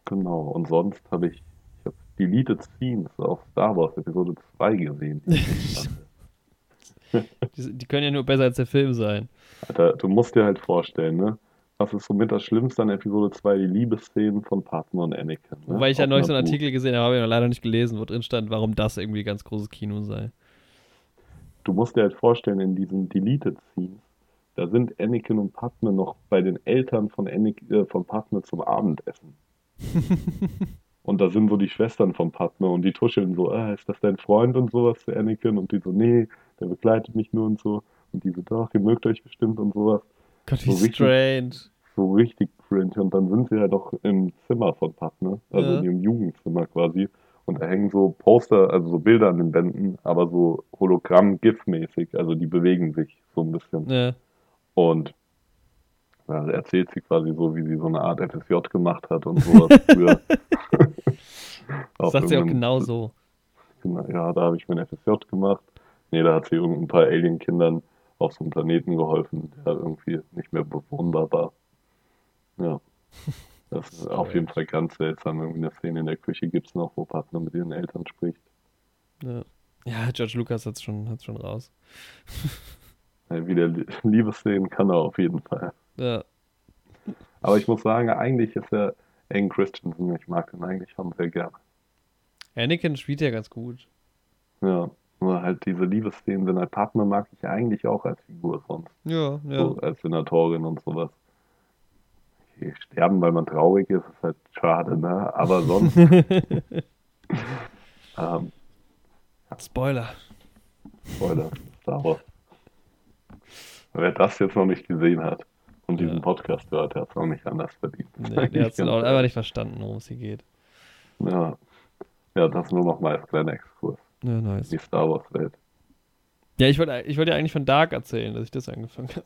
genau. Und sonst habe ich, ich habe Deleted Scenes auf Star Wars Episode 2 gesehen. die, die können ja nur besser als der Film sein. Alter, du musst dir halt vorstellen, ne? Was ist somit das Schlimmste an Episode 2? Die Liebesszenen von Padme und Anakin. Ne? Wobei ich ja neulich so einen Artikel gesehen habe, habe ich noch leider nicht gelesen, wo drin stand, warum das irgendwie ganz großes Kino sei. Du musst dir halt vorstellen, in diesen Deleted Scenes, da sind Anakin und Padme noch bei den Eltern von, Anakin, äh, von Padme zum Abendessen. und da sind so die Schwestern von Padme und die tuscheln so, ah, ist das dein Freund und sowas zu Anakin? Und die so, nee, der begleitet mich nur und so. Und die so, doch, ihr mögt euch bestimmt und sowas. Gott, wie so strange. Richtig, so richtig cringe. Und dann sind sie ja doch im Zimmer von Padme, also ja. in ihrem Jugendzimmer quasi. Und da hängen so Poster, also so Bilder an den Wänden, aber so Hologramm-GIF-mäßig. Also die bewegen sich so ein bisschen. Ja. Und ja, erzählt sie quasi so, wie sie so eine Art FSJ gemacht hat und sowas früher. das sagt sie auch genau so. Ja, da habe ich mein FSJ gemacht. Nee, da hat sie irgendein paar Alien-Kindern auf so einem Planeten geholfen, der irgendwie nicht mehr bewohnbar war. Ja. Das ist auf jeden Fall ganz seltsam. Irgendwie eine Szene in der Küche gibt es noch, wo Partner mit ihren Eltern spricht. Ja, ja George Lucas hat es schon, hat's schon raus. ja, wieder Liebesszenen kann er auf jeden Fall. Ja. Aber ich muss sagen, eigentlich ist er Aang Christensen. Ich mag ihn eigentlich schon sehr gerne. Anakin spielt ja ganz gut. Ja. Nur halt diese Liebesszenen, wenn halt Partner mag ich eigentlich auch als Figur sonst. Ja, ja. So, als Senatorin und sowas. Sterben, weil man traurig ist, ist halt schade, ne? Aber sonst. ähm, Spoiler. Spoiler, Star Wars. Wer das jetzt noch nicht gesehen hat und diesen ja. Podcast hört, der hat es auch nicht anders verdient. Nee, der hat es auch einfach nicht verstanden, worum es hier geht. Ja. Ja, das nur noch mal als kleiner Exkurs. Ja, nice. Die Star Wars-Welt. Ja, ich wollte ich wollt ja eigentlich von Dark erzählen, dass ich das angefangen habe.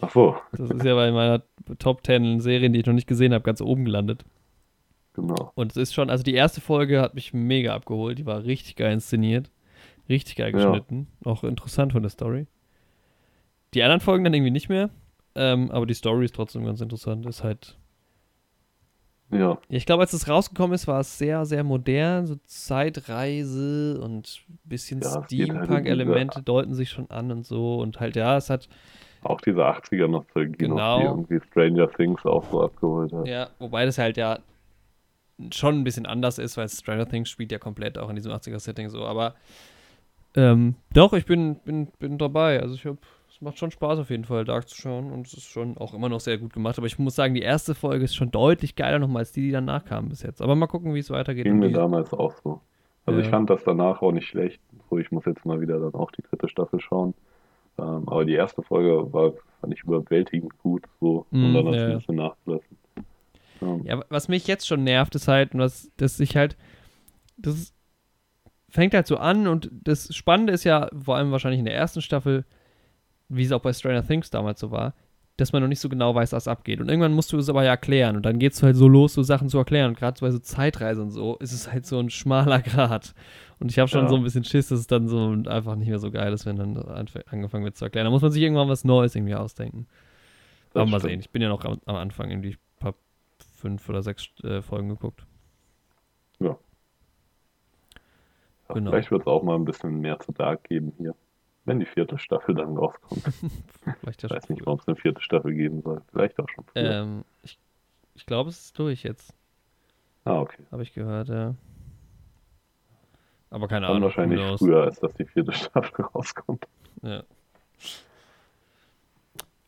Ach so. Das ist ja bei meiner Top 10 Serien, die ich noch nicht gesehen habe, ganz oben gelandet. Genau. Und es ist schon, also die erste Folge hat mich mega abgeholt. Die war richtig geil inszeniert. Richtig geil geschnitten. Ja. Auch interessant von der Story. Die anderen Folgen dann irgendwie nicht mehr. Ähm, aber die Story ist trotzdem ganz interessant. Ist halt Ja. Ich glaube, als es rausgekommen ist, war es sehr, sehr modern, so Zeitreise und ein bisschen Ja, halt Steampunk-Elemente deuten sich schon an und so. Und halt, ja, es hat, Auch diese 80er-Nostalgie Genau. die irgendwie Stranger Things auch so abgeholt hat. ja, wobei das halt ja schon ein bisschen anders ist, weil Stranger Things spielt ja komplett auch in diesem 80er-Setting so. Aber ähm, doch, ich bin, bin, bin dabei. Also ich hab, es macht schon Spaß auf jeden Fall, Dark zu schauen und es ist schon auch immer noch sehr gut gemacht. Aber ich muss sagen, die erste Folge ist schon deutlich geiler nochmal als die, die danach kamen bis jetzt. Aber mal gucken, wie es weitergeht. Ging mir damals auch so. Also ich Ja. fand das danach auch nicht schlecht. So, ich muss jetzt mal wieder dann auch die dritte Staffel schauen. Ähm, aber die erste Folge war, fand ich überwältigend gut. So. Mm, und dann hat es ja, ein bisschen nachgelassen. Ähm, Ja, was mich jetzt schon nervt, ist halt, und was, dass ich halt, das fängt halt so an und das Spannende ist ja, vor allem wahrscheinlich in der ersten Staffel, wie es auch bei Stranger Things damals so war, dass man noch nicht so genau weiß, was abgeht. Und irgendwann musst du es aber ja erklären und dann geht es halt so los, so Sachen zu erklären. Und gerade bei so Zeitreise und so ist es halt so ein schmaler Grad. Und ich habe schon Ja. so ein bisschen Schiss, dass es dann so einfach nicht mehr so geil ist, wenn dann angefangen wird zu erklären. Da muss man sich irgendwann was Neues irgendwie ausdenken. das Aber mal stimmt. sehen. Ich bin ja noch am, am Anfang irgendwie ein paar fünf oder sechs äh, Folgen geguckt. Ja. Ja, Genau. Vielleicht wird es auch mal ein bisschen mehr zu Dark geben hier. Wenn die vierte Staffel dann rauskommt. Vielleicht ja Ich weiß nicht, warum es eine vierte Staffel geben soll. Vielleicht auch schon früher. Ähm, ich ich glaube, es ist durch jetzt, ah, okay. habe ich gehört, ja. Aber keine Ahnung. wahrscheinlich früher, als dass die vierte Staffel rauskommt. Ja.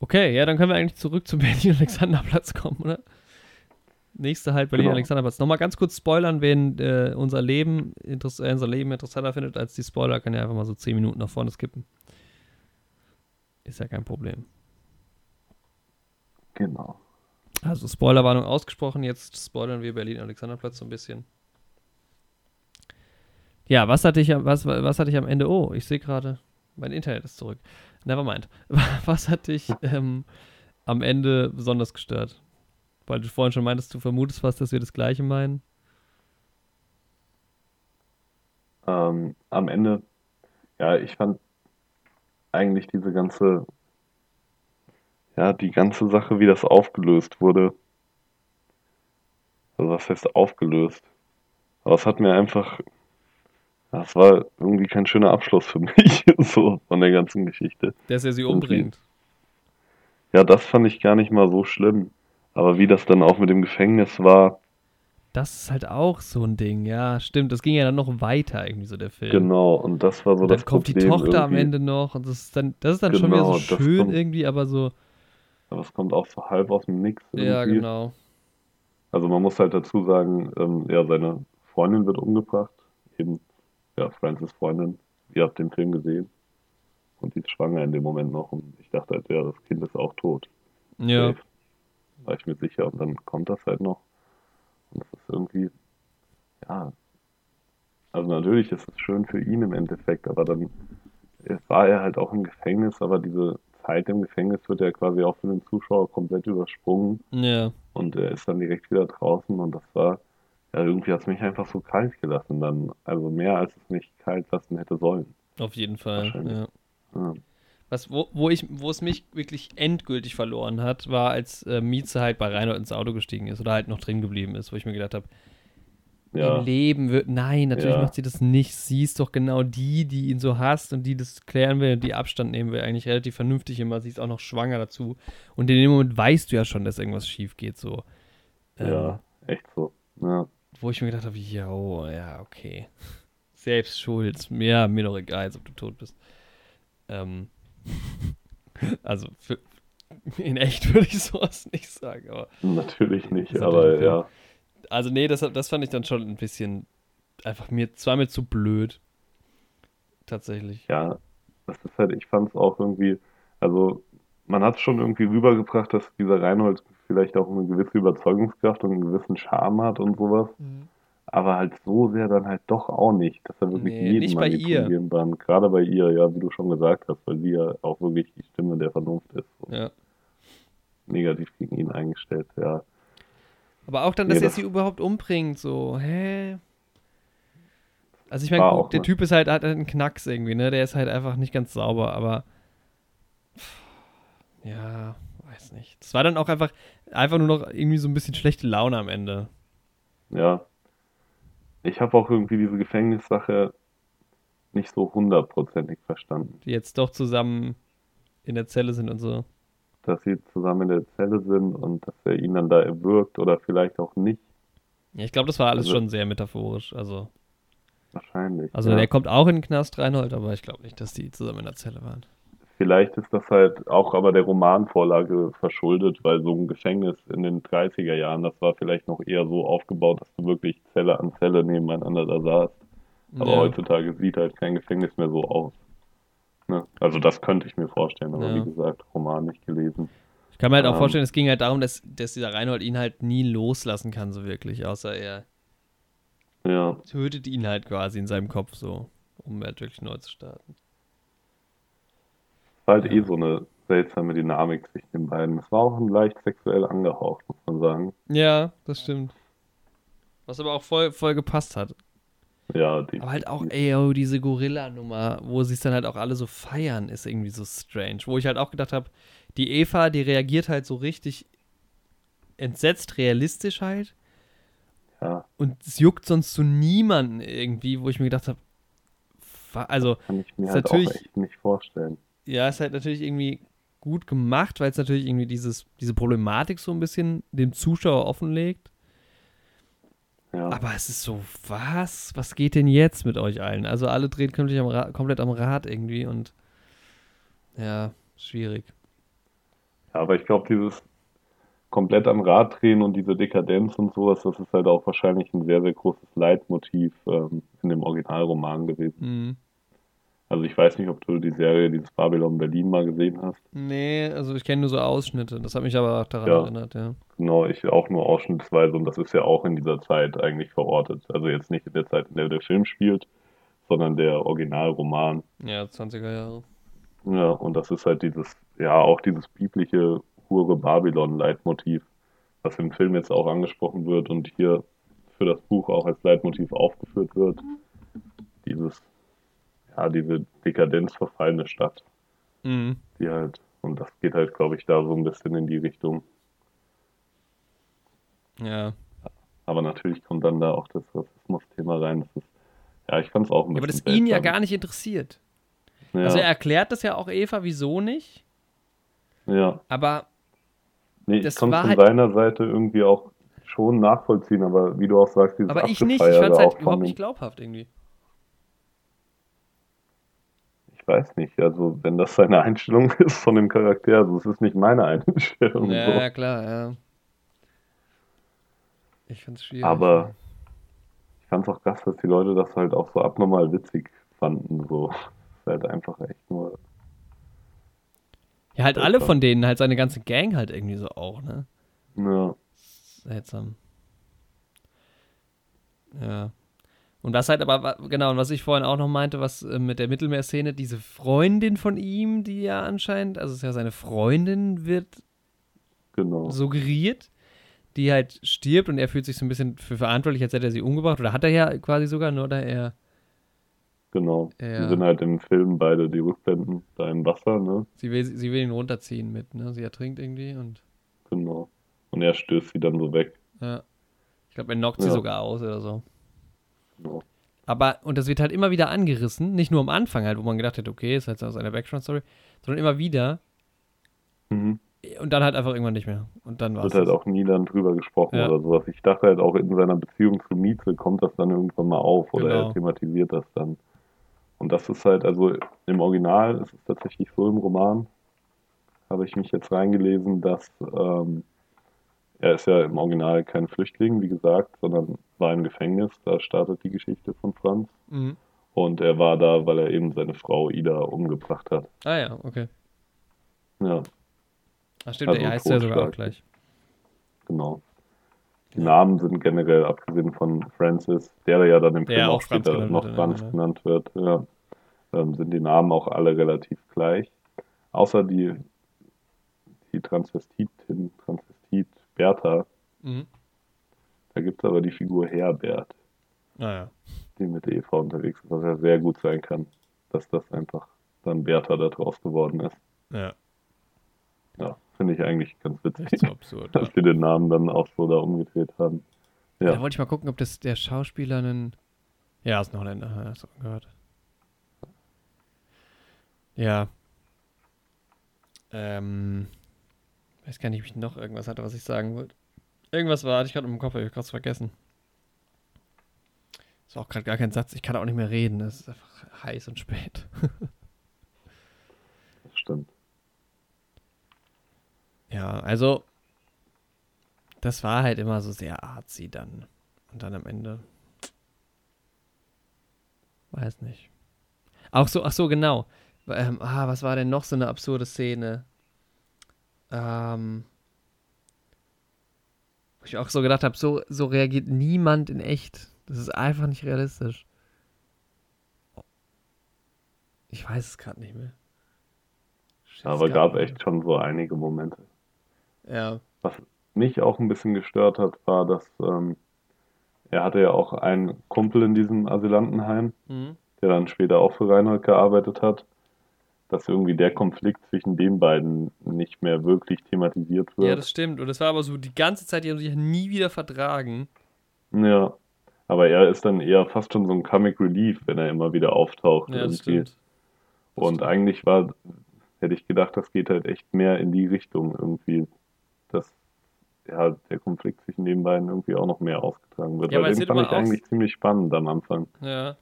Okay, ja, dann können wir eigentlich zurück zum Berlin-Alexanderplatz kommen, oder? Nächste halt Berlin-Alexanderplatz. Nochmal ganz kurz spoilern, wen äh, unser, Leben äh, unser Leben interessanter findet als die Spoiler, kann ja einfach mal so 10 Minuten nach vorne skippen. Ist ja kein Problem. Genau. Also Spoilerwarnung ausgesprochen, jetzt spoilern wir Berlin-Alexanderplatz so ein bisschen. Ja, was hatte ich, am- was, was hatte ich am Ende? Oh, ich sehe gerade, mein Internet ist zurück. Nevermind. Was hat dich ähm, am Ende besonders gestört? Weil du vorhin schon meintest, du vermutest fast, dass wir das Gleiche meinen. Ähm, am Ende, ja, ich fand eigentlich diese ganze, ja, die ganze Sache, wie das aufgelöst wurde. Also was heißt aufgelöst? Aber es hat mir einfach, das war irgendwie kein schöner Abschluss für mich, so von der ganzen Geschichte. Dass er sie umbringt. Ja, das fand ich gar nicht mal so schlimm. Aber wie das dann auch mit dem Gefängnis war, Das ist halt auch so ein Ding, ja, stimmt. Das ging ja dann noch weiter, irgendwie so der Film. genau, und das war so Und dann das kommt die Tochter am irgendwie. Ende noch und das ist dann, das ist dann schon wieder so Genau, schön kommt- irgendwie, aber so, Aber es kommt auch so halb aus dem Nix ja, irgendwie. genau. Also man muss halt dazu sagen, ähm, ja, seine Freundin wird umgebracht. Eben, ja, Francis Freundin. Ihr habt den Film gesehen. Und die ist schwanger in dem Moment noch. Und ich dachte halt, ja, das Kind ist auch tot. Ja, Safe. War ich mir sicher. Und dann kommt das halt noch. Und das ist irgendwie, ja. Also natürlich ist es schön für ihn im Endeffekt, aber dann war er halt auch im Gefängnis, aber diese Zeit im Gefängnis wird ja quasi auch für den Zuschauer komplett übersprungen. ja. Und er ist dann direkt wieder draußen und das war, ja, irgendwie hat es mich einfach so kalt gelassen dann. Also mehr als es mich kalt lassen hätte sollen. Auf jeden Fall. Ja. Ja, Was, wo, wo, ich, wo es mich wirklich endgültig verloren hat, war, als äh, Mieze halt bei Reinhold ins Auto gestiegen ist oder halt noch drin geblieben ist, wo ich mir gedacht habe, ja, ihr Leben wird. Nein, natürlich Ja. macht sie das nicht. Sie ist doch genau die, die ihn so hasst und die das klären will und die Abstand nehmen will. Eigentlich relativ vernünftig immer. Sie ist auch noch schwanger dazu. Und in dem Moment weißt du ja schon, dass irgendwas schief geht. So. Ähm, ja, echt so. Ja, Wo ich mir gedacht habe, ja, oh, ja, okay. Selbst schuld. Ja, mir doch egal, als ob du tot bist. Ähm, also, für, in echt würde ich sowas nicht sagen, aber. natürlich nicht, aber ja, Also, nee, das, das fand ich dann schon ein bisschen. Einfach mir, zwar mir zu blöd. Tatsächlich. ja, das ist halt, ich fand es auch irgendwie, also man hat es schon irgendwie rübergebracht, dass dieser Reinhold vielleicht auch eine gewisse Überzeugungskraft und einen gewissen Charme hat und sowas. Aber halt so sehr dann halt doch auch nicht, dass er wirklich Nee, jeden ihr. manipulieren kann. Gerade bei ihr, ja, wie du schon gesagt hast, weil sie ja auch wirklich die Stimme der Vernunft ist. Ja. Negativ gegen ihn eingestellt, ja. Aber auch dann, dass Nee, er das- sie überhaupt umbringt, so, hä? Also ich meine, der mal- Typ ist halt, hat halt einen Knacks irgendwie, ne? Der ist halt einfach nicht ganz sauber, aber ja, weiß nicht. Das war dann auch einfach, einfach nur noch irgendwie so ein bisschen schlechte Laune am Ende. Ja. Ich habe auch irgendwie diese Gefängnissache nicht so hundertprozentig verstanden. Die jetzt doch zusammen in der Zelle sind und so. Dass sie zusammen in der Zelle sind und dass er ihn dann da erwürgt oder vielleicht auch nicht. Ja, ich glaube, das war alles Also- schon sehr metaphorisch. Also, Wahrscheinlich. also ja. der kommt auch in den Knast, Reinhold, aber ich glaube nicht, dass die zusammen in der Zelle waren. Vielleicht ist das halt auch aber der Romanvorlage verschuldet, weil so ein Gefängnis in den 30er Jahren, das war vielleicht noch eher so aufgebaut, dass du wirklich Zelle an Zelle nebeneinander da saßt. Aber ja. heutzutage sieht halt kein Gefängnis mehr so aus. Ne? Also das könnte ich mir vorstellen, aber Ja. wie gesagt, Roman nicht gelesen. Ich kann mir halt auch Ähm. vorstellen, es ging halt darum, dass, dass dieser Reinhold ihn halt nie loslassen kann, so wirklich, außer er Ja, tötet ihn halt quasi in seinem Kopf so, um halt wirklich neu zu starten. War halt Ja. eh so eine seltsame Dynamik zwischen den beiden. Es war auch ein leicht sexuell angehaucht, muss man sagen. Ja, das stimmt. Was aber auch voll, voll gepasst hat. Ja, die, Aber halt auch, ey, oh, diese Gorilla-Nummer, wo sie es dann halt auch alle so feiern, ist irgendwie so strange. Wo ich halt auch gedacht habe, die Eva, die reagiert halt so richtig entsetzt, realistisch halt. ja, Und es juckt sonst zu niemanden irgendwie, wo ich mir gedacht habe, also, kann ich mir halt auch natürlich- echt nicht vorstellen. Ja, ist halt natürlich irgendwie gut gemacht, weil es natürlich irgendwie dieses, diese Problematik so ein bisschen dem Zuschauer offenlegt. Ja. Aber es ist so, was? Was geht denn jetzt mit euch allen? Also alle drehen komplett am, Ra komplett am Rad irgendwie und ja, schwierig. Ja, aber ich glaube, dieses komplett am Rad drehen und diese Dekadenz und sowas, das ist halt auch wahrscheinlich ein sehr, sehr großes Leitmotiv ähm, in dem Originalroman gewesen. Mhm. Also ich weiß nicht, ob du die Serie dieses Babylon Berlin mal gesehen hast. Nee, also ich kenne nur so Ausschnitte. Das hat mich aber auch daran Ja. erinnert, ja. Genau, ich auch nur ausschnittsweise und das ist ja auch in dieser Zeit eigentlich verortet. Also jetzt nicht in der Zeit, in der der Film spielt, sondern der Originalroman. Ja, 20er Jahre. Ja, und das ist halt dieses, ja, auch dieses biblische Hure Babylon-Leitmotiv, was im Film jetzt auch angesprochen wird und hier für das Buch auch als Leitmotiv aufgeführt wird. Dieses, ja, diese dekadenzverfallene Stadt, Mhm. die halt, und das geht halt, glaube ich, da so ein bisschen in die Richtung. Ja. Aber natürlich kommt dann da auch das Rassismus-Thema rein. Das ist, ja, ich fand es auch ein ja. Aber das bisschen ihn ja gar nicht interessiert. Ja, Also er erklärt das ja auch Eva, wieso nicht. ja. Aber Nee, das ich konnte von halt- seiner Seite irgendwie auch schon nachvollziehen, aber wie du auch sagst, dieses Aber ich nicht. Ich fand es halt überhaupt nicht glaubhaft irgendwie. Ich weiß nicht, also wenn das seine Einstellung ist von dem Charakter, also es ist nicht meine Einstellung. Ja, so. ja, klar, ja. Ich find's schwierig. Aber ich fand es auch krass, dass die Leute das halt auch so abnormal witzig fanden. So. Das ist halt einfach echt nur. Ja, halt alle von denen, halt seine ganze Gang halt irgendwie so auch, ne? Ja, Seltsam. Ja. Und was halt aber, genau, und was ich vorhin auch noch meinte, was äh, mit der Mittelmeerszene, diese Freundin von ihm, die ja anscheinend, also es ist ja seine Freundin, wird genau. suggeriert, die halt stirbt und er fühlt sich so ein bisschen für verantwortlich, als hätte er sie umgebracht. Oder hat er ja quasi sogar, nur da er. Genau. Ja. Die sind halt im Film beide die Rückblenden da im Wasser, ne? Sie will, sie will ihn runterziehen mit, ne? Sie ertrinkt irgendwie und. Genau. Und er stößt sie dann so weg. Ja. Ich glaube, er knockt sie Ja. sogar aus oder so. Genau. Aber, und das wird halt immer wieder angerissen, nicht nur am Anfang halt, wo man gedacht hat, okay, ist halt aus einer Background-Story, sondern immer wieder Mhm. und dann halt einfach irgendwann nicht mehr. Und dann war es. Wird halt auch nie dann drüber gesprochen Ja. oder sowas. Ich dachte halt auch in seiner Beziehung zu Mieze kommt das dann irgendwann mal auf oder Genau. er thematisiert das dann. Und das ist halt, also im Original ist es tatsächlich so im Roman, habe ich mich jetzt reingelesen, dass ähm, er ist ja im Original kein Flüchtling, wie gesagt, sondern war im Gefängnis. Da startet die Geschichte von Franz. Mhm. Und er war da, weil er eben seine Frau Ida umgebracht hat. Ah ja, okay. Ja, Ach stimmt, Also er heißt ja sogar auch gleich. genau. Die Namen sind generell, abgesehen von Francis, der ja dann im Film auch auch Franz später genannt noch Franz ja. genannt wird, ja, ähm, sind die Namen auch alle relativ gleich. Außer die, die Transvestitin, Transvestit Bertha, Mhm. da gibt es aber die Figur Herbert, Naja. die mit Eva unterwegs ist, was ja sehr gut sein kann, dass das einfach dann Bertha da draus geworden ist. Ja. Ja, finde ich eigentlich ganz witzig, so absurd. dass ja. sie den Namen dann auch so da umgedreht haben. Ja. Da wollte ich mal gucken, ob das der Schauspieler einen. Ja, ist ein Holländer, ja, hast du gehört. Ja. Ähm. Weiß gar nicht, ob ich noch irgendwas hatte, was ich sagen wollte. Irgendwas war, hatte ich gerade im Kopf, hab ich gerade vergessen. Ist auch gerade gar kein Satz, ich kann auch nicht mehr reden, es ist einfach heiß und spät. Das stimmt. Ja, also. Das war halt immer so sehr artsy dann. Und dann am Ende. Weiß nicht. Auch so, ach so, genau. Ähm, ah, was war denn noch so eine absurde Szene? Ähm. Wo ich auch so gedacht habe, so, so reagiert niemand in echt. Das ist einfach nicht realistisch. Ich weiß es gerade nicht mehr. Shit, Aber es gab echt schon so einige Momente. Ja. Mich auch ein bisschen gestört hat, war, dass ähm, er hatte ja auch einen Kumpel in diesem Asylantenheim, Mhm. der dann später auch für Reinhold gearbeitet hat, dass irgendwie der Konflikt zwischen den beiden nicht mehr wirklich thematisiert Ja, wird. das stimmt. Und das war aber so die ganze Zeit, die haben sich ja nie wieder vertragen. Ja, aber er ist dann eher fast schon so ein Comic Relief, wenn er immer wieder auftaucht Ja, das stimmt. Und stimmt. eigentlich war, hätte ich gedacht, das geht halt echt mehr in die Richtung irgendwie, dass ja, der Konflikt zwischen den beiden irgendwie auch noch mehr ausgetragen wird. Ja, aber den fand ich eigentlich ziemlich spannend am Anfang. Ja.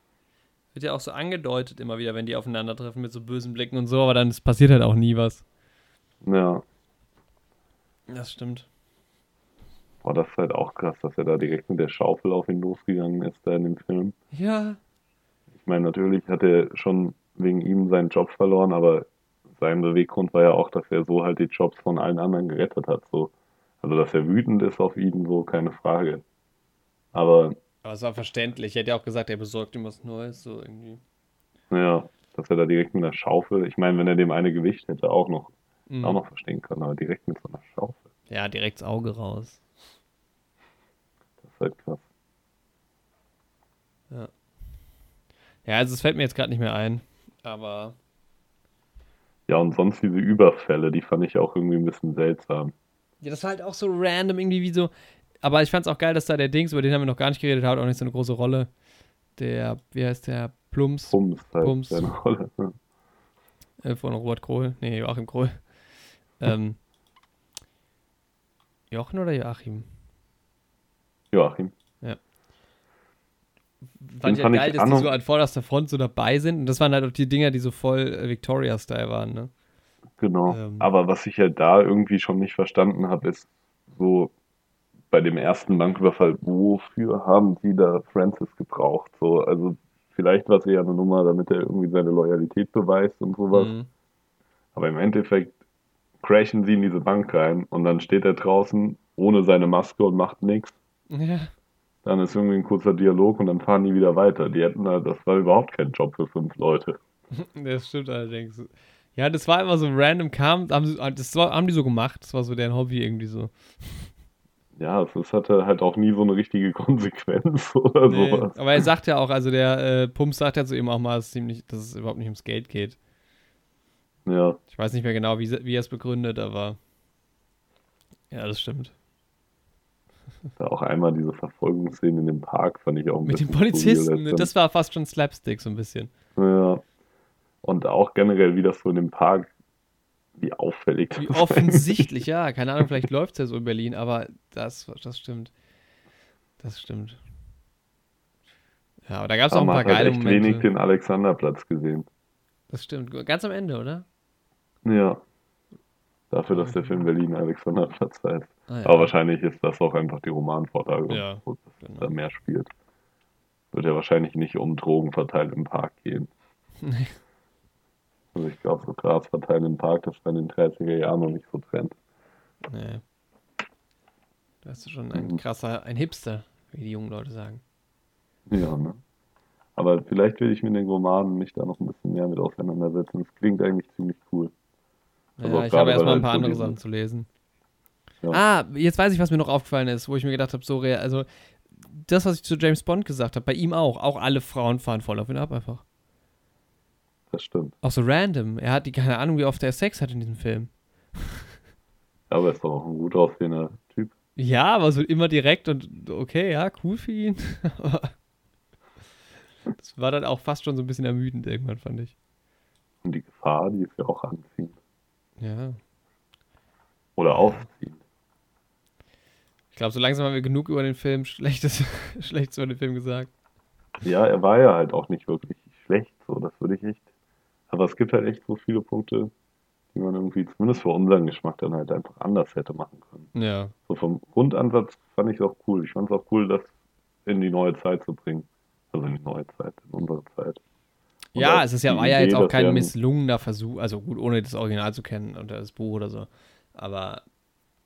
Wird ja auch so angedeutet immer wieder, wenn die aufeinandertreffen mit so bösen Blicken und so, aber dann passiert halt auch nie was. Ja, Das stimmt. boah, das ist halt auch krass, dass er da direkt mit der Schaufel auf ihn losgegangen ist da in dem Film. Ja. Ich meine, natürlich hat er schon wegen ihm seinen Job verloren, aber sein Beweggrund war ja auch, dass er so halt die Jobs von allen anderen gerettet hat. So. Also, dass er wütend ist auf ihn, so keine Frage. Aber Aber es war verständlich. Er hätte ja auch gesagt, er besorgt ihm was Neues, so irgendwie. ja, dass er da direkt mit einer Schaufel, ich meine, wenn er dem eine Gewicht hätte, auch noch, Mhm. auch noch verstehen können, aber direkt mit so einer Schaufel. Ja, direkt das Auge raus. Das ist halt krass. Ja, also es fällt mir jetzt gerade nicht mehr ein. Aber Ja, und sonst diese Überfälle, die fand ich auch irgendwie ein bisschen seltsam. Ja, das war halt auch so random irgendwie wie so. Aber ich fand's auch geil, dass da der Dings, über den haben wir noch gar nicht geredet, hat auch nicht so eine große Rolle. Der, wie heißt der? Plums Pums halt Pums. seine Rolle. äh, von Robert Krohl. Nee, Joachim Krohl. Ähm, Jochen oder Joachim? Joachim. Fand ich fand halt ich geil, dass die so an vorderster Front so dabei sind. Und das waren halt auch die Dinger, die so voll äh, Victoria-Style waren, ne? Genau. Ähm. Aber was ich halt da irgendwie schon nicht verstanden habe, ist so bei dem ersten Banküberfall, wofür haben sie da Francis gebraucht? So, also vielleicht war es eher eine Nummer, damit er irgendwie seine Loyalität beweist und sowas. Mhm. Aber im Endeffekt crashen sie in diese Bank rein und dann steht er draußen ohne seine Maske und macht nichts. Ja. Dann ist irgendwie ein kurzer Dialog und dann fahren die wieder weiter. Die hätten halt, das war überhaupt kein Job für fünf Leute. Das stimmt allerdings. Ja, das war immer so random, kam, haben, sie, das haben die so gemacht. Das war so deren Hobby irgendwie so. Ja, es ist- hatte halt auch nie so eine richtige Konsequenz oder Nee, sowas. aber er sagt ja auch, also der äh, Pumps sagt ja zu ihm auch mal, dass es, nicht, dass es überhaupt nicht ums Geld geht. Ja, Ich weiß nicht mehr genau, wie, wie er es begründet, aber ja, das stimmt. da auch einmal diese Verfolgungsszene in dem Park fand ich auch ein Mit den bisschen Polizisten, skurril, ne, als das war fast schon Slapstick so ein bisschen. Ja. Und auch generell, wie das so in dem Park, wie auffällig Wie offensichtlich, ja, keine Ahnung, vielleicht läuft es ja so in Berlin, aber das, das stimmt. Das stimmt. Ja, aber da gab es auch ein paar halt geile echt wenig Momente. den Alexanderplatz gesehen. Das stimmt. Ganz am Ende, oder? Ja. Dafür, dass der Film Berlin Alexanderplatz heißt. Ah, ja. Aber wahrscheinlich ist das auch einfach die Romanvorlage, Ja, wo es genau. da mehr spielt. Wird ja wahrscheinlich nicht um Drogen verteilt im Park gehen. Also ich glaube, so Gras verteilen im Park, das war in den 30er Jahren noch nicht so Trend. Nee. Da hast du schon ein Mhm. krasser, ein Hipster, wie die jungen Leute sagen. Ja, ne? Aber vielleicht will ich mit den Romanen mich da noch ein bisschen mehr mit auseinandersetzen. Das klingt eigentlich ziemlich cool. Also Ja, ich habe erstmal ein paar andere Sachen zu lesen. Ja. Ah, jetzt weiß ich, was mir noch aufgefallen ist, wo ich mir gedacht habe, so real, also das, was ich zu James Bond gesagt habe, bei ihm auch. Auch alle Frauen fahren voll auf ihn ab einfach. Das stimmt. Auch so random. Er hat die keine Ahnung, wie oft er Sex hat in diesem Film. Aber ist doch auch ein gut aussehender Typ. Ja, aber so immer direkt und okay, ja, cool für ihn. das war dann auch fast schon so ein bisschen ermüdend irgendwann, fand ich. Und die Gefahr, die ist ja auch anziehend. Ja. Oder aufziehend. Ich glaube, so langsam haben wir genug über den Film Schlechtes, Schlechtes über den Film gesagt. Ja, er war ja halt auch nicht wirklich schlecht, so, das würde ich echt. Aber es gibt halt echt so viele Punkte, die man irgendwie, zumindest für unseren Geschmack, dann halt einfach anders hätte machen können. Ja. So vom Grundansatz fand ich es auch cool. Ich fand es auch cool, das in die neue Zeit zu bringen. Also in die neue Zeit, in unsere Zeit. Und Ja, es ist ja, war ja jetzt auch kein er- misslungener Versuch, also gut, ohne das Original zu kennen oder das Buch oder so. Aber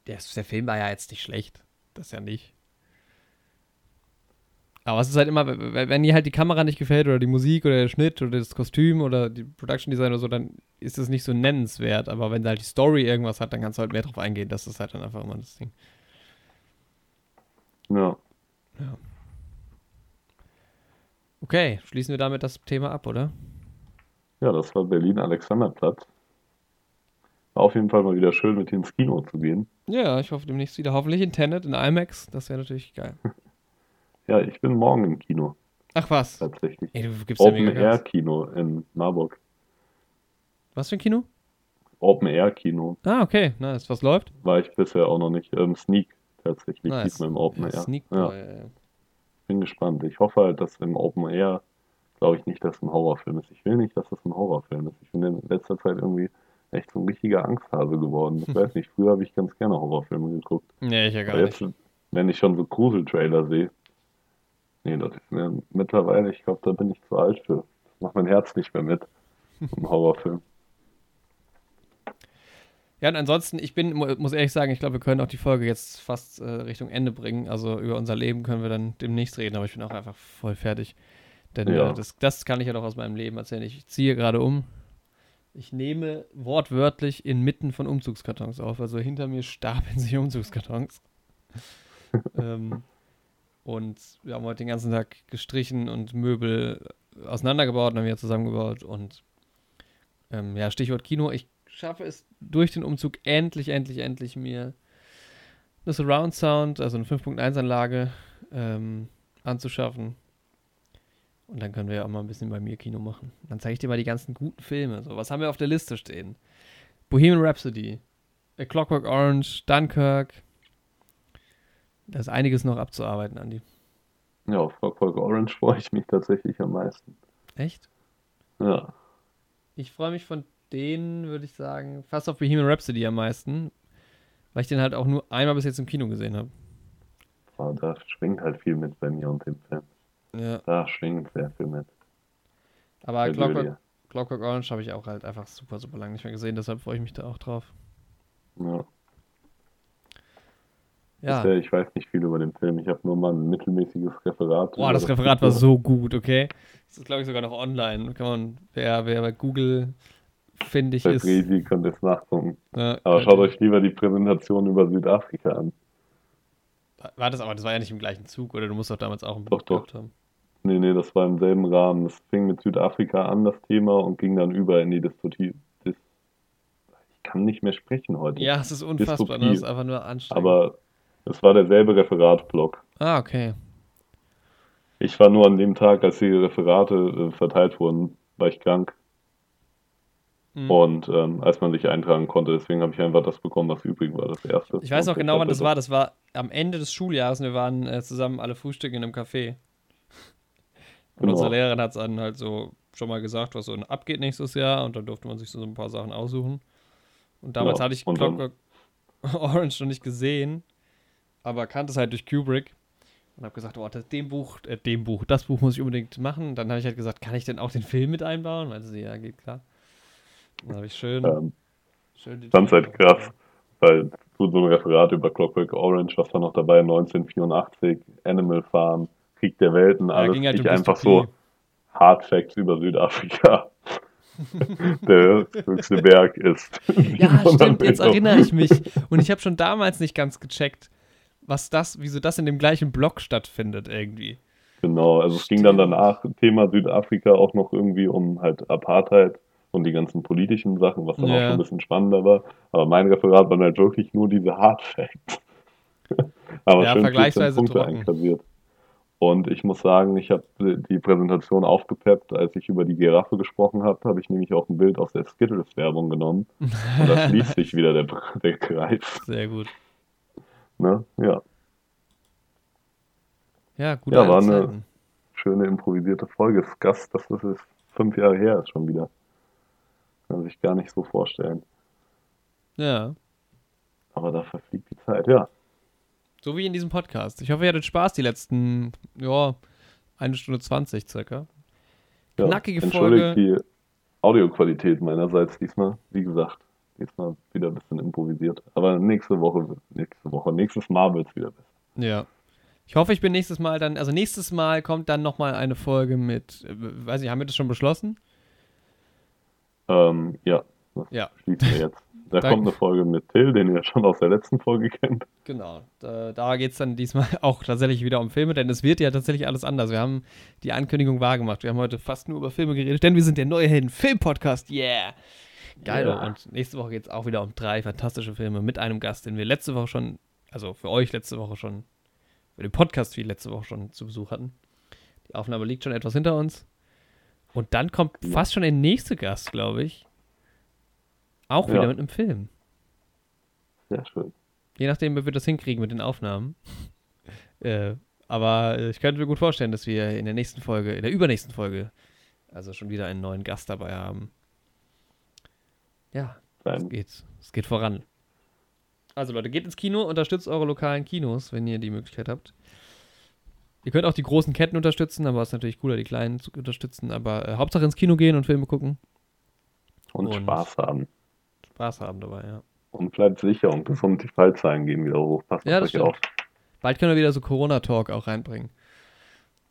der, der Film war ja jetzt nicht schlecht. Das ja nicht. Aber es ist halt immer, wenn dir halt die Kamera nicht gefällt oder die Musik oder der Schnitt oder das Kostüm oder die Production Design oder so, dann ist es nicht so nennenswert. Aber wenn halt die Story irgendwas hat, dann kannst du halt mehr drauf eingehen. Das ist halt dann einfach immer das Ding. Ja, Okay, schließen wir damit das Thema ab, oder? ja, das war Berlin-Alexanderplatz. War auf jeden Fall mal wieder schön, mit dir ins Kino zu gehen. Ja, ich hoffe demnächst wieder. Hoffentlich in Tenet, in IMAX. Das wäre natürlich geil. Ja, ich bin morgen im Kino, Ach was. tatsächlich. Ey, du gibst ja mega Gas. Open-Air-Kino in Marburg. Was für ein Kino? Open-Air-Kino Ah, okay, nice. Was läuft? war ich bisher auch noch nicht. Ähm, Sneak tatsächlich, Nice. diesmal im Open-Air. Sneak Ja, ja. bin gespannt. Ich hoffe halt, dass im Open-Air, glaube ich nicht, dass es ein Horrorfilm ist. Ich will nicht, dass es ein Horrorfilm ist. Ich bin in letzter Zeit irgendwie echt so ein richtiger Angsthase geworden. Ich weiß nicht, früher habe ich ganz gerne Horrorfilme geguckt. Nee, ich ja gar Aber nicht. jetzt, wenn ich schon so Grusel-Trailer sehe, nee, das ist mir mittlerweile, ich glaube, da bin ich zu alt für. Das macht mein Herz nicht mehr mit. Im Horrorfilm. Ja, und ansonsten, ich bin, mu- muss ehrlich sagen, ich glaube, wir können auch die Folge jetzt fast äh, Richtung Ende bringen. Also über unser Leben können wir dann demnächst reden, aber ich bin auch einfach voll fertig. Denn Ja. äh, das, das kann ich ja doch aus meinem Leben erzählen. Ich ziehe gerade um. Ich nehme wortwörtlich inmitten von Umzugskartons auf. Also hinter mir stapeln sich Umzugskartons. ähm, und wir haben heute den ganzen Tag gestrichen und Möbel auseinandergebaut und dann wieder zusammengebaut. Und ähm, ja, Stichwort Kino. Ich schaffe es durch den Umzug endlich, endlich, endlich mir eine Surround Sound, also eine 5.1-Anlage ähm, anzuschaffen. Und dann können wir ja auch mal ein bisschen bei mir Kino machen. Dann zeige ich dir mal die ganzen guten Filme. So, was haben wir auf der Liste stehen? Bohemian Rhapsody, A Clockwork Orange, Dunkirk. Da ist einiges noch abzuarbeiten, Andi. Ja, auf Clockwork Orange freue ich mich tatsächlich am meisten. Echt? Ja, Ich freue mich von denen, würde ich sagen, fast auf Bohemian Rhapsody am meisten, weil ich den halt auch nur einmal bis jetzt im Kino gesehen habe. aber da schwingt halt viel mit bei mir und dem Film. Ja. Da schwingt sehr viel mit. Aber Bei Clockwork. Clockwork Orange habe ich auch halt einfach super, super lange nicht mehr gesehen, deshalb freue ich mich da auch drauf. Ja. Ja. Bisher, ich weiß nicht viel über den Film. Ich habe nur mal ein mittelmäßiges Referat. Boah, das Referat war so gut, okay? Das ist, glaube ich, sogar noch online. Kann man, wer, wer bei Google findig Bei ist. Resi könnt es nachgucken. äh, Aber schaut euch lieber die Präsentation über Südafrika an. War das aber, das war ja nicht im gleichen Zug, oder? Du musst doch damals auch ein Buch gehabt haben. Nee, nee, das war im selben Rahmen. Das fing mit Südafrika an, das Thema, und ging dann über in die Dystopie. Dis ich kann nicht mehr sprechen heute. Ja, es ist unfassbar, ne? Dystopie. Das ist einfach nur anstrengend. Aber es war derselbe Referatblock. ah, okay. Ich war nur an dem Tag, als die Referate äh, verteilt wurden, war ich krank. Mhm. Und ähm, als man sich eintragen konnte, deswegen habe ich einfach das bekommen, was übrig war, das erste. Ich weiß noch genau, wann das war. Das war am Ende des Schuljahres und wir waren äh, zusammen alle frühstücken in einem Café. Und Genau. unsere Lehrerin hat es dann halt so schon mal gesagt, was so abgeht nächstes Jahr und dann durfte man sich so ein paar Sachen aussuchen. Und damals Ja, hatte ich Clockwork Orange noch nicht gesehen, aber kannte es halt durch Kubrick und habe gesagt, oh, das, dem Buch, äh, dem Buch, das Buch muss ich unbedingt machen. Dann habe ich halt gesagt, kann ich denn auch den Film mit einbauen? Meinte sie, ja, geht klar. Dann habe ich schön, Ähm, schön den fand's halt krass, weil so ein Referat über Clockwork Orange, was war noch dabei, 1984, Animal Farm, Krieg der Welten, Ja, alles. ging halt ich einfach so Hard Facts über Südafrika. der höchste Berg ist. Ja, 700 stimmt, jetzt erinnere ich mich. Und ich habe schon damals nicht ganz gecheckt, was das, wieso das in dem gleichen Block stattfindet irgendwie. Genau, also es ging dann danach, Thema Südafrika, auch noch irgendwie um halt Apartheid und die ganzen politischen Sachen, was dann auch Ja. schon ein bisschen spannender war. Aber mein Referat waren halt wirklich nur diese Hard Facts. Aber Ja, schön 14 vergleichsweise Punkte trocken. einkassiert. Und ich muss sagen, ich habe die Präsentation aufgepeppt, als ich über die Giraffe gesprochen habe, habe ich nämlich auch ein Bild aus der Skittles-Werbung genommen. Und da schließt sich wieder der, der Kreis. Sehr gut. Ne? Ja, Ja, gute Ja, war eine- Zeiten. schöne improvisierte Folge. Das Gast, das ist jetzt fünf Jahre her ist schon wieder. Kann man sich gar nicht so vorstellen. Ja. Aber da verfliegt die Zeit, ja. So wie in diesem Podcast. Ich hoffe, ihr hattet Spaß die letzten, ja, eine Stunde 20 circa. ja. Knackige Entschuldigt Folge. die Audioqualität meinerseits diesmal. Wie gesagt, diesmal wieder ein bisschen improvisiert. Aber nächste Woche, nächste Woche, nächstes Mal wird es wieder besser. Ja. Ich hoffe, ich bin nächstes Mal dann, also nächstes Mal kommt dann nochmal eine Folge mit, weiß ich, haben wir das schon beschlossen? Ähm, ja, das Ja. schließen wir jetzt. Da kommt eine Folge mit Till, den ihr schon aus der letzten Folge kennt. Genau. Da, da geht es dann diesmal auch tatsächlich wieder um Filme, denn es wird ja tatsächlich alles anders. Wir haben die Ankündigung wahrgemacht. Wir haben heute fast nur über Filme geredet, denn wir sind der neue Helden-Film-Podcast. Yeah! Geil. Ja. Und nächste Woche geht es auch wieder um drei fantastische Filme mit einem Gast, den wir letzte Woche schon, also für euch letzte Woche schon, für den Podcast wie letzte Woche schon zu Besuch hatten. Die Aufnahme liegt schon etwas hinter uns. Und dann kommt Ja. fast schon der nächste Gast, glaube ich. Auch Ja. wieder mit einem Film. Sehr schön. Je nachdem, wie wir das hinkriegen mit den Aufnahmen. äh, aber ich könnte mir gut vorstellen, dass wir in der nächsten Folge, in der übernächsten Folge, also schon wieder einen neuen Gast dabei haben. Ja, es geht, es geht voran. Also Leute, geht ins Kino, unterstützt eure lokalen Kinos, wenn ihr die Möglichkeit habt. Ihr könnt auch die großen Ketten unterstützen, aber es ist natürlich cooler, die kleinen zu unterstützen. Aber äh, Hauptsache ins Kino gehen und Filme gucken. und, und- Spaß haben. Spaß haben dabei, ja. Und bleibt sicher und gesund. Die Fallzahlen gehen wieder hoch. Passt Ja, auf das euch auf. Bald können wir wieder so Corona-Talk auch reinbringen.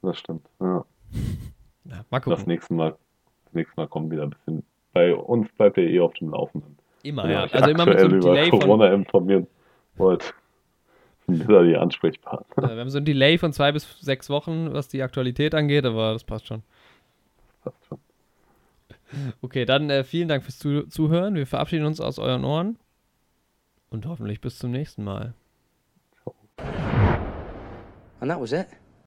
Das stimmt. Ja. Ja, mal Das gucken. nächste Mal, das nächste Mal kommt wieder ein bisschen. Bei uns bleibt ihr eh auf dem Laufenden. Immer, Wenn ja. Also immer mit so aktuell einem über Delay von, Corona informieren wollt, sind wir da die Ansprechpartner. äh, wir haben so ein Delay von zwei bis sechs Wochen, was die Aktualität angeht, aber das passt schon. Passt schon. Okay, dann äh, vielen Dank fürs Zu Zuhören. Wir verabschieden uns aus euren Ohren und hoffentlich bis zum nächsten Mal. And that was it.